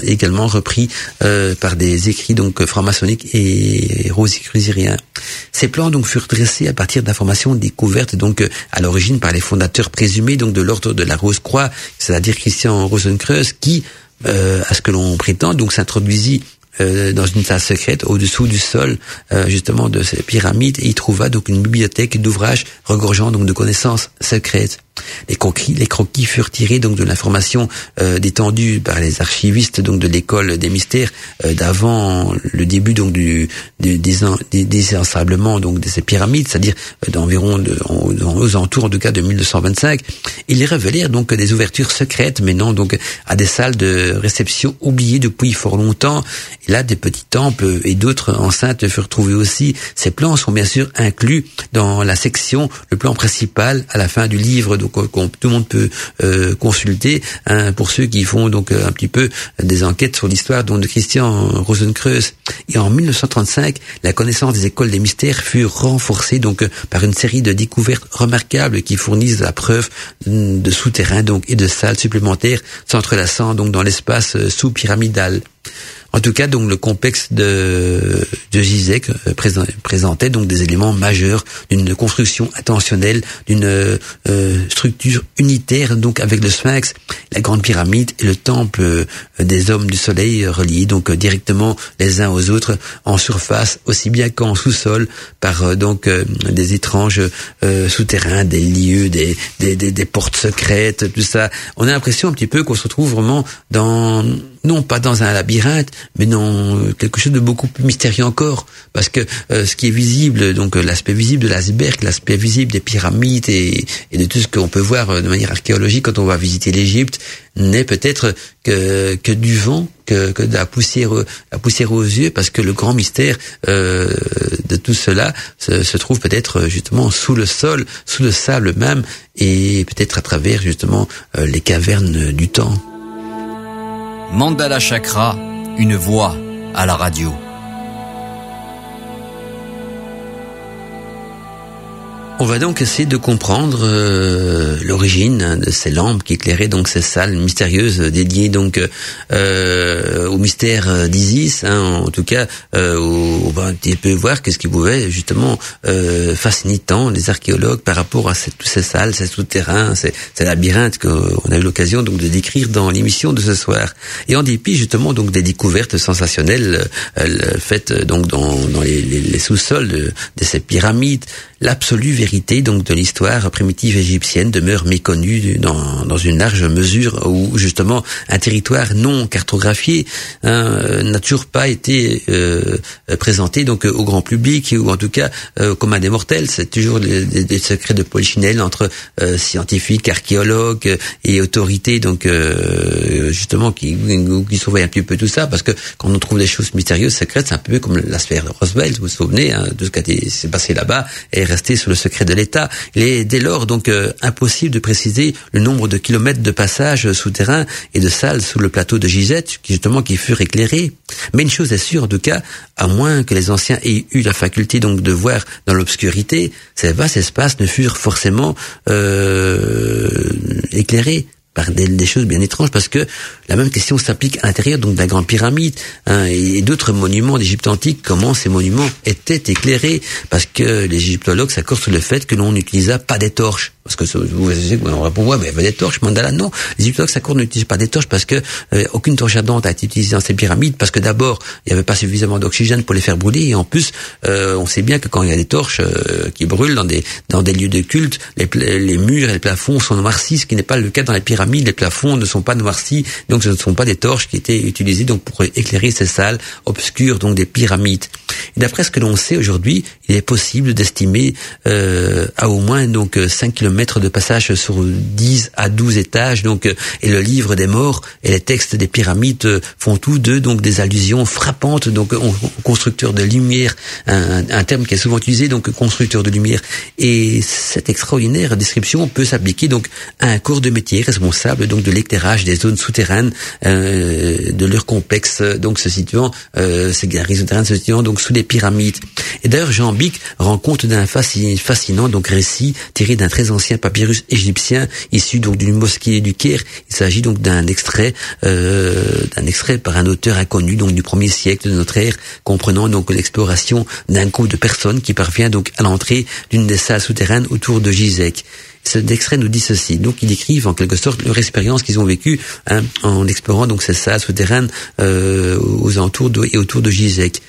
également repris euh, par des écrits donc franc-maçonniques et rosicruciens. Ces plans donc furent dressés à partir d'informations découvertes donc à l'origine par les fondateurs présumés donc de l'ordre de la Rose-Croix, c'est-à-dire Christian Rosenkreuz, qui euh, à ce que l'on prétend, donc s'introduisit euh, dans une salle secrète au-dessous du sol euh, justement de ces pyramides et il trouva donc une bibliothèque d'ouvrages regorgeant donc de connaissances secrètes. Les croquis, furent tirés donc de l'information euh, détendue par les archivistes donc de l'école des mystères euh, d'avant le début donc du, du des, des, donc de ces pyramides, c'est-à-dire euh, d'environ de, aux alentours en tout cas de 1225. Ils révélèrent donc des ouvertures secrètes menant donc à des salles de réception oubliées depuis fort longtemps. Et là, des petits temples et d'autres enceintes furent trouvés aussi. Ces plans sont bien sûr inclus dans la section, le plan principal à la fin du livre donc euh, tout le monde peut euh, consulter hein, pour ceux qui font donc euh, un petit peu des enquêtes sur l'histoire de Christian Rosenkreuz. Et en 1935, la connaissance des écoles des mystères fut renforcée donc par une série de découvertes remarquables qui fournissent la preuve de souterrains donc et de salles supplémentaires s'entrelaçant donc dans l'espace sous-pyramidal. En tout cas, donc le complexe de, de Gizek euh, présentait donc des éléments majeurs d'une construction intentionnelle, d'une euh, structure unitaire, donc avec le Sphinx, la grande pyramide et le temple euh, des hommes du soleil reliés donc directement les uns aux autres en surface aussi bien qu'en sous-sol par donc des étranges souterrains, des lieux, des, des, des, des portes secrètes, tout ça. On a l'impression un petit peu qu'on se retrouve vraiment dans non pas dans un labyrinthe, mais dans euh, quelque chose de beaucoup plus mystérieux encore, parce que euh, ce qui est visible, donc euh, l'aspect visible de l'iceberg, l'aspect visible des pyramides et, de tout ce qu'on peut voir de manière archéologique quand on va visiter l'Égypte, n'est peut-être que, du vent, que, que de la poussière, aux yeux, parce que le grand mystère de tout cela se, se trouve peut-être justement sous le sol, sous le sable même, et peut-être à travers justement les cavernes du temps. Mandala Chakra, une voix à la radio. On va donc essayer de comprendre euh, l'origine de ces lampes qui éclairaient donc ces salles mystérieuses dédiées donc euh, au mystère d'Isis. Hein, en tout cas, euh, on va un petit voir qu'est-ce qui pouvait justement euh, fasciner tant les archéologues par rapport à toutes ces salles, ces souterrains, ces, ces labyrinthes qu'on a eu l'occasion donc de décrire dans l'émission de ce soir. Et en dépit justement donc des découvertes sensationnelles euh, faites donc dans, les sous-sols de, de ces pyramides, l'absolue vérité donc de l'histoire primitive égyptienne demeure méconnue dans, dans une large mesure où justement un territoire non cartographié hein, n'a toujours pas été euh, présenté donc au grand public ou en tout cas euh, comme un des mortels. C'est toujours des, secrets de polichinelle entre euh, scientifiques, archéologues et autorités donc euh, justement qui, qui surveillent un petit peu tout ça parce que quand on trouve des choses mystérieuses, secrètes, c'est un peu comme la sphère de Roswell, vous vous souvenez hein, de ce qui s'est passé là-bas et rester sous le secret de l'État. Il est dès lors donc euh, impossible de préciser le nombre de kilomètres de passages souterrains et de salles sous le plateau de Gisette, qui justement qui furent éclairés. Mais une chose est sûre, en tout cas, à moins que les anciens aient eu la faculté donc de voir dans l'obscurité, ces vastes espaces ne furent forcément euh, éclairés par des, choses bien étranges parce que la même question s'applique à l'intérieur donc d'un grand pyramide hein, et, d'autres monuments d'Égypte antique comment ces monuments étaient éclairés parce que les égyptologues s'accordent sur le fait que l'on n'utilisa pas des torches parce que vous savez on répond mais il y avait des torches mandala non. Les égyptologues s'accordent n'utilisent pas des torches parce que euh, aucune torche ardente a été utilisée dans ces pyramides parce que d'abord il n'y avait pas suffisamment d'oxygène pour les faire brûler et en plus euh, on sait bien que quand il y a des torches euh, qui brûlent dans des dans des lieux de culte les, les murs et les plafonds sont noircis ce qui n'est pas le cas dans les pyramides. Les plafonds ne sont pas noircis donc ce ne sont pas des torches qui étaient utilisées donc pour éclairer ces salles obscures donc des pyramides. Et d'après ce que l'on sait aujourd'hui il est possible d'estimer euh, à au moins donc 5 km de passage sur 10 à 12 étages donc et le livre des morts et les textes des pyramides font tous deux donc des allusions frappantes donc constructeur de lumière un, un, terme qui est souvent utilisé donc constructeur de lumière. Et cette extraordinaire description peut s'appliquer donc à un corps de métier responsable donc de l'éclairage des zones souterraines euh, de leur complexe donc se situant euh, ces galeries souterraines se situant donc sous les pyramides. Et d'ailleurs Jean Bic rend compte d'un fascinant donc récit tiré d'un très ancien papyrus égyptien issu donc d'une mosquée du Caire. Il s'agit donc d'un extrait, euh, d'un extrait par un auteur inconnu donc du premier siècle de notre ère, comprenant donc l'exploration d'un groupe de personnes qui parvient donc à l'entrée d'une des salles souterraines autour de Gizek. Cet extrait nous dit ceci. Donc, ils décrivent en quelque sorte leur expérience qu'ils ont vécue hein, en explorant donc ces salles souterraines euh, aux alentours de, et autour de Gizek.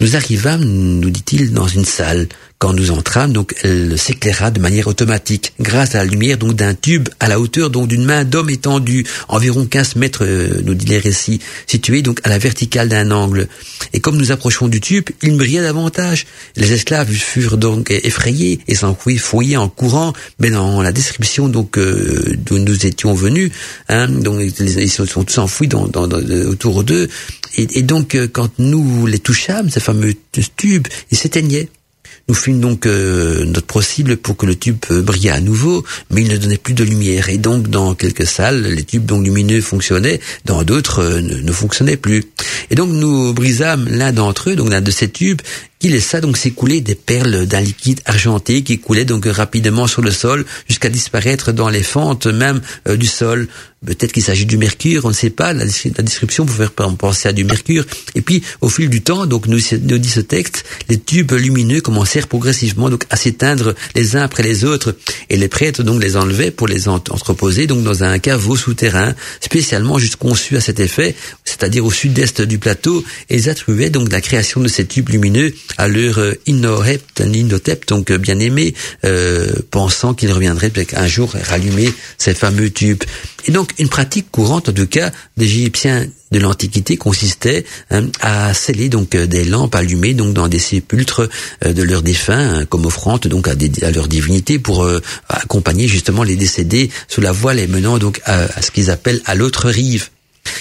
Nous arrivâmes, nous dit-il, dans une salle. Quand nous entrâmes, donc, elle s'éclaira de manière automatique, grâce à la lumière donc d'un tube à la hauteur donc d'une main d'homme étendue, environ 15 mètres, euh, nous dit les récits, situé donc à la verticale d'un angle. Et comme nous approchons du tube, il brillait davantage. Les esclaves furent donc effrayés et fouillés en courant, mais dans la description donc euh, d'où nous étions venus, hein, donc ils sont tous enfouis dans, dans, dans, autour d'eux. Et, et, donc, euh, quand nous les touchâmes, ces fameux tubes, ils s'éteignaient. Nous fîmes donc euh, notre possible pour que le tube brillât à nouveau, mais il ne donnait plus de lumière. Et donc, dans quelques salles, les tubes donc lumineux fonctionnaient, dans d'autres euh, ne, ne, fonctionnaient plus. Et donc, nous brisâmes l'un d'entre eux, donc l'un de ces tubes, qui laissa donc s'écouler des perles d'un liquide argenté qui coulait donc rapidement sur le sol jusqu'à disparaître dans les fentes même euh, du sol. Peut-être qu'il s'agit du mercure, on ne sait pas. La, la, description peut faire penser à du mercure. Et puis, au fil du temps, donc nous, nous dit ce texte, les tubes lumineux commencèrent progressivement donc à s'éteindre les uns après les autres, et les prêtres donc les enlevaient pour les entreposer donc dans un caveau souterrain spécialement juste conçu à cet effet, c'est-à-dire au sud-est du plateau, et ils attribuaient donc la création de ces tubes lumineux à leur euh, Innohep, Inhotep, donc euh, bien aimé, euh, pensant qu'il reviendrait peut-être un jour rallumer ces fameux tubes. Et donc une pratique courante, en tout cas, des Égyptiens de l'Antiquité consistait hein, à sceller donc des lampes allumées donc dans des sépulcres euh, de leurs défunts hein, comme offrande donc à, des, à leur divinité pour euh, accompagner justement les décédés sous la voile et menant donc à ce qu'ils appellent à l'autre rive.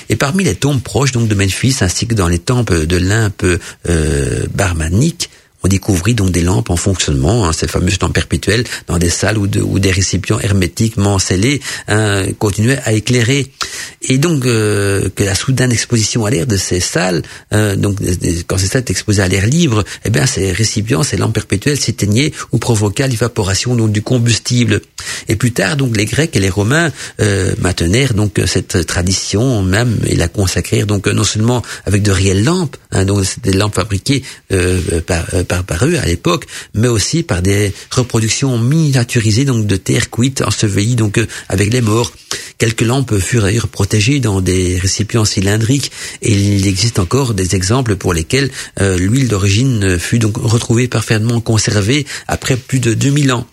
Et parmi les tombes proches donc de Memphis ainsi que dans les temples de l'Olympe euh, barmanique, on découvrit donc des lampes en fonctionnement, hein, ces fameuses lampes perpétuelles, dans des salles de, des récipients hermétiquement scellés hein, continuaient à éclairer. Et donc euh, que la soudaine exposition à l'air de ces salles, euh, donc quand ces salles étaient exposées à l'air libre, eh bien ces récipients, ces lampes perpétuelles s'éteignaient ou provoquaient l'évaporation donc du combustible. Et plus tard, donc les Grecs et les Romains euh, maintenèrent donc cette tradition même et la consacrèrent donc non seulement avec de réelles lampes, hein, donc des lampes fabriquées par par, eux à l'époque, mais aussi par des reproductions miniaturisées donc de terre cuite ensevelie donc euh, avec les morts. Quelques lampes furent d'ailleurs protégées dans des récipients cylindriques et il existe encore des exemples pour lesquels euh, l'huile d'origine fut donc retrouvée parfaitement conservée après plus de 2000 ans.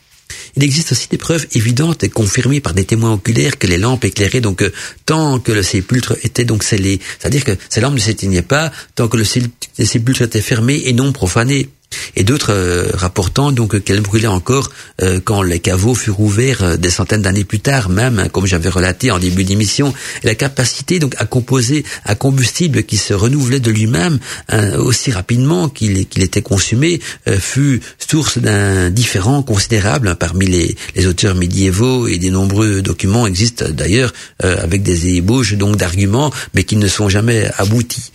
Il existe aussi des preuves évidentes et confirmées par des témoins oculaires que les lampes éclairaient donc euh, tant que le sépulcre était donc scellé. C'est-à-dire que ces lampes ne s'éteignaient pas tant que le sépulcre était fermé et non profané et d'autres euh, rapportant donc qu'elle brûlait encore euh, quand les caveaux furent ouverts euh, des centaines d'années plus tard, même comme j'avais relaté en début d'émission. La capacité donc à composer un combustible qui se renouvelait de lui-même aussi rapidement qu'il était consumé fut source d'un différent considérable parmi les, les, auteurs médiévaux et des nombreux documents existent d'ailleurs avec des ébauches donc d'arguments mais qui ne sont jamais aboutis.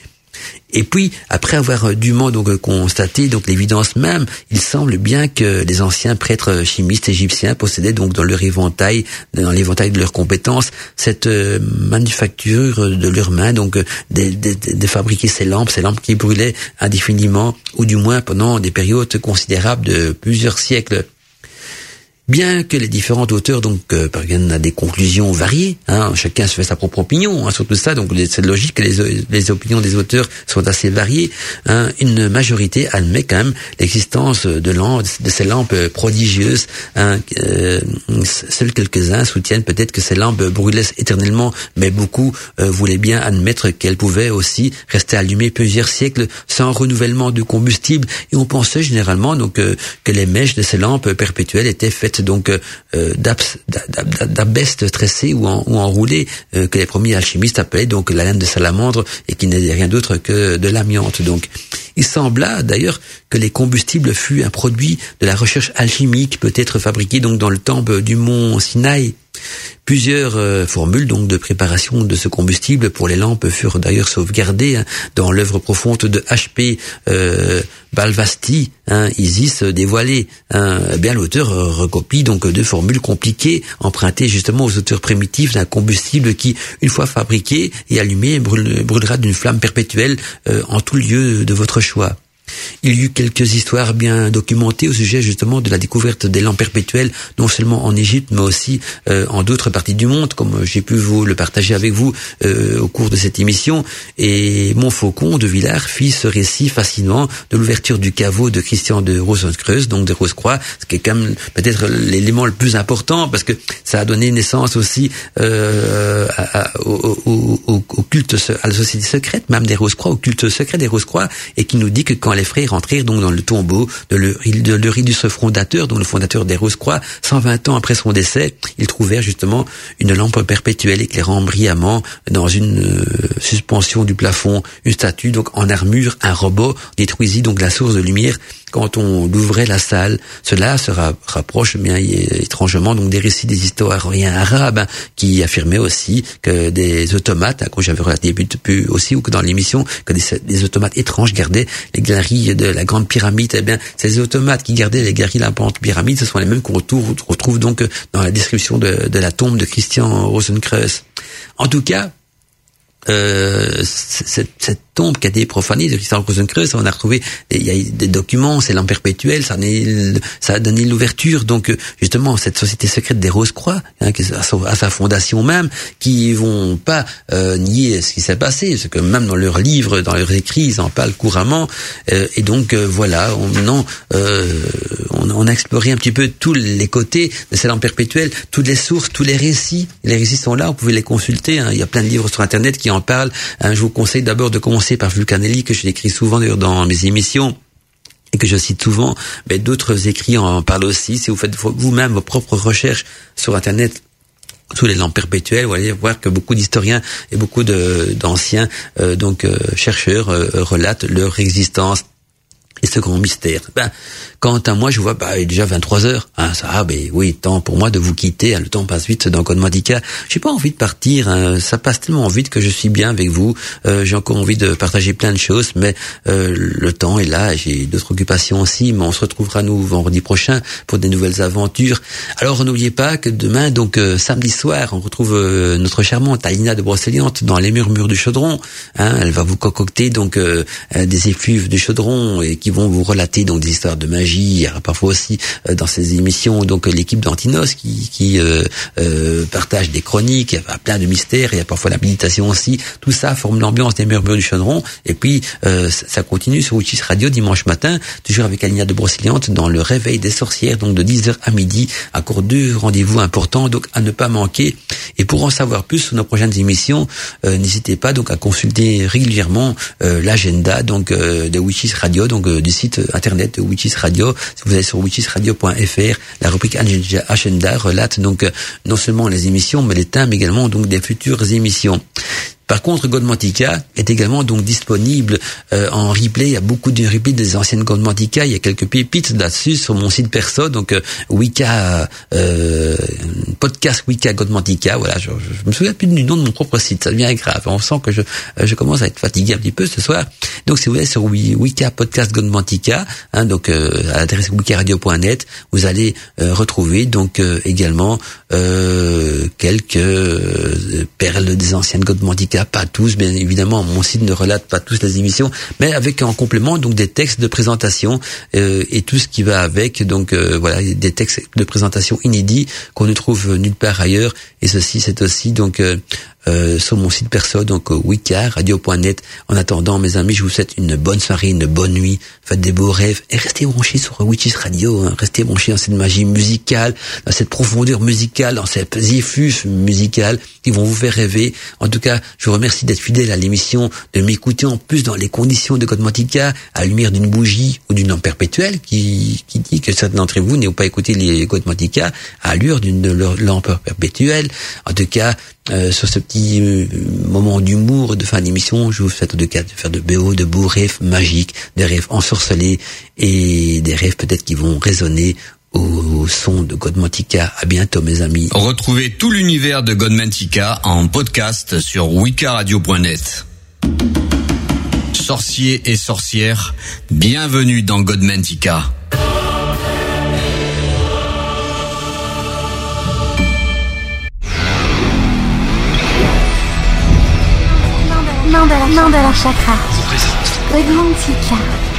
Et puis, après avoir dûment donc constaté donc l'évidence même, il semble bien que les anciens prêtres chimistes égyptiens possédaient donc dans leur éventail, dans l'éventail de leurs compétences, cette euh, manufacture de leurs mains, donc de, de, de, fabriquer ces lampes, ces lampes qui brûlaient indéfiniment, ou du moins pendant des périodes considérables de plusieurs siècles. Bien que les différents auteurs donc euh, à des conclusions variées, hein, chacun se fait sa propre opinion hein, sur tout ça, donc c'est logique que les, les, opinions des auteurs soient assez variées. Hein, une majorité admet quand même l'existence de, de ces lampes prodigieuses. Hein, euh, seuls quelques-uns soutiennent peut-être que ces lampes brûlaient éternellement, mais beaucoup euh, voulaient bien admettre qu'elles pouvaient aussi rester allumées plusieurs siècles sans renouvellement de combustible. Et on pensait généralement donc que les mèches de ces lampes perpétuelles étaient faites donc euh, d'abestes tressées ou, en, euh, que les premiers alchimistes appelaient donc la laine de salamandre et qui n'est rien d'autre que de l'amiante. Donc, il sembla d'ailleurs que les combustibles fût un produit de la recherche alchimique, peut-être fabriqué donc dans le temple du mont Sinaï Plusieurs euh, formules donc de préparation de ce combustible pour les lampes furent d'ailleurs sauvegardées hein, dans l'œuvre profonde de H.P. Euh, Balvasti, hein, Isis dévoilé. Hein, eh bien l'auteur recopie donc deux formules compliquées empruntées justement aux auteurs primitifs d'un combustible qui, une fois fabriqué et allumé, brûlera d'une flamme perpétuelle euh, en tout lieu de votre choix. Il y eut quelques histoires bien documentées au sujet justement de la découverte des lampes perpétuelles, non seulement en Égypte, mais aussi euh, en d'autres parties du monde, comme j'ai pu vous le partager avec vous euh, au cours de cette émission. Et Montfaucon de Villars fit ce récit fascinant de l'ouverture du caveau de Christian de Rosencreuz, donc de Rosecroix, ce qui est quand même peut-être l'élément le plus important, parce que ça a donné naissance aussi euh, au, culte, à la société secrète, même des Rosecroix, au culte secret des Rosecroix, et qui nous dit que quand frères entrèrent donc dans le tombeau de l'Eurydice fondateur, donc le fondateur des Rose-Croix, 120 ans après son décès, ils trouvèrent justement une lampe perpétuelle éclairant brillamment dans une euh, suspension du plafond, une statue donc en armure, un robot détruisit donc la source de lumière quand on ouvrait la salle. Cela se rapproche bien étrangement donc des récits des historiens arabes hein, qui affirmaient aussi que des automates, comme j'avais relaté plus aussi ou que dans l'émission, que des, automates étranges gardaient les galeries de la grande pyramide. Eh bien, ces automates qui gardaient les galeries de la grande pyramide, ce sont les mêmes qu'on retrouve, retrouve, donc dans la description de, de la tombe de Christian Rosenkreuz. En tout cas, euh, cette, cette, tombe qui a été profanée de Christian Rosenkreuz, on a retrouvé il y a des documents, c'est l'an perpétuel, ça, a donné l'ouverture. Donc justement cette société secrète des Rose-Croix hein, à, sa fondation même, qui vont pas euh, nier ce qui s'est passé, parce que même dans leurs livres, dans leurs écrits, ils en parlent couramment, euh, et donc euh, voilà, on, maintenant on, on, a exploré un petit peu tous les côtés de cet an perpétuel, toutes les sources, tous les récits, les récits sont là, vous pouvez les consulter, hein, il y a plein de livres sur internet qui en parle. Hein, je vous conseille d'abord de commencer par Vulcanelli, que je décris souvent dans mes émissions et que je cite souvent, mais d'autres écrits en parlent aussi. Si vous faites vous-même vos propres recherches sur Internet, sous les lampes perpétuelles, vous allez voir que beaucoup d'historiens et beaucoup d'anciens euh, donc euh, chercheurs euh, relatent leur existence et ce grand mystère. Ben, quant à moi, je vois, bah, il est déjà 23 heures. Hein, ça, ah, ben oui, temps pour moi de vous quitter. Hein, le temps passe vite dans Code Mandica. J'ai pas envie de partir. Hein, ça passe tellement vite que je suis bien avec vous. Euh, j'ai encore envie de partager plein de choses, mais euh, le temps est là. J'ai d'autres occupations aussi, mais on se retrouvera nous vendredi prochain pour des nouvelles aventures. Alors n'oubliez pas que demain, donc euh, samedi soir, on retrouve euh, notre charmante Alina de Brocéliande dans les murmures du chaudron. Hein, elle va vous concocter donc des effluves du chaudron et qui vont vous relater donc des histoires de magie parfois aussi euh, dans ces émissions donc l'équipe d'Antinos qui, euh, euh, partage des chroniques, il y a plein de mystères, il y a parfois l'habilitation aussi. Tout ça forme l'ambiance des murmures du chaudron. Et puis ça continue sur Witches Radio dimanche matin, toujours avec Alina de Brociliante dans le réveil des sorcières, donc de 10h à midi. Encore deux rendez-vous importants, donc à ne pas manquer. Et pour en savoir plus sur nos prochaines émissions, n'hésitez pas donc à consulter régulièrement l'agenda donc de Witches Radio, donc du site internet de Witches Radio si vous allez sur witchesradio.fr, la rubrique Agenda relate donc euh, non seulement les émissions, mais les thèmes également donc des futures émissions. Par contre, Godmantica est également donc disponible euh, en replay. Il y a beaucoup de replays des anciennes Godmantica. Il y a quelques pépites là-dessus sur mon site perso. Donc euh, Wicca euh, podcast Wicca Godmantica. Voilà, je, me souviens plus du nom de mon propre site. Ça devient grave. On sent que je, euh, commence à être fatigué un petit peu ce soir. Donc si vous allez sur Wicca podcast Godmantica, hein, donc à l'adresse wiccaradio.net, vous allez retrouver donc également quelques perles des anciennes Godmantica pas tous, bien évidemment, mon site ne relate pas tous les émissions, mais avec en complément donc des textes de présentation euh, et tout ce qui va avec. Donc euh, voilà, des textes de présentation inédits qu'on ne trouve nulle part ailleurs. Et ceci, c'est aussi donc euh, euh, sur mon site perso, donc Wicca, radio.net. En attendant, mes amis, je vous souhaite une bonne soirée, une bonne nuit, faites des beaux rêves et restez branchés sur Witches Radio. Hein. Restez branchés dans cette magie musicale, dans cette profondeur musicale, dans cette effluves musicale qui vont vous faire rêver. En tout cas, je vous remercie d'être fidèle à l'émission, de m'écouter en plus dans les conditions de Code à la lumière d'une bougie ou d'une lampe perpétuelle qui, qui dit que certains d'entre vous n'ont pas écouté les Code à l'heure d'une lampe perpétuelle. En tout cas, euh, sur ce petit euh, moment d'humour de fin d'émission, je vous souhaite de cas de faire de beaux, de beaux rêves magiques, des rêves ensorcelés et des rêves peut-être qui vont résonner au, son de Godmantica. À bientôt mes amis. Retrouvez tout l'univers de Godmantica en podcast sur wicaradio.net. Sorciers et sorcières, bienvenue dans Godmantica. Mandala, Mandala Chakra. Godmantica.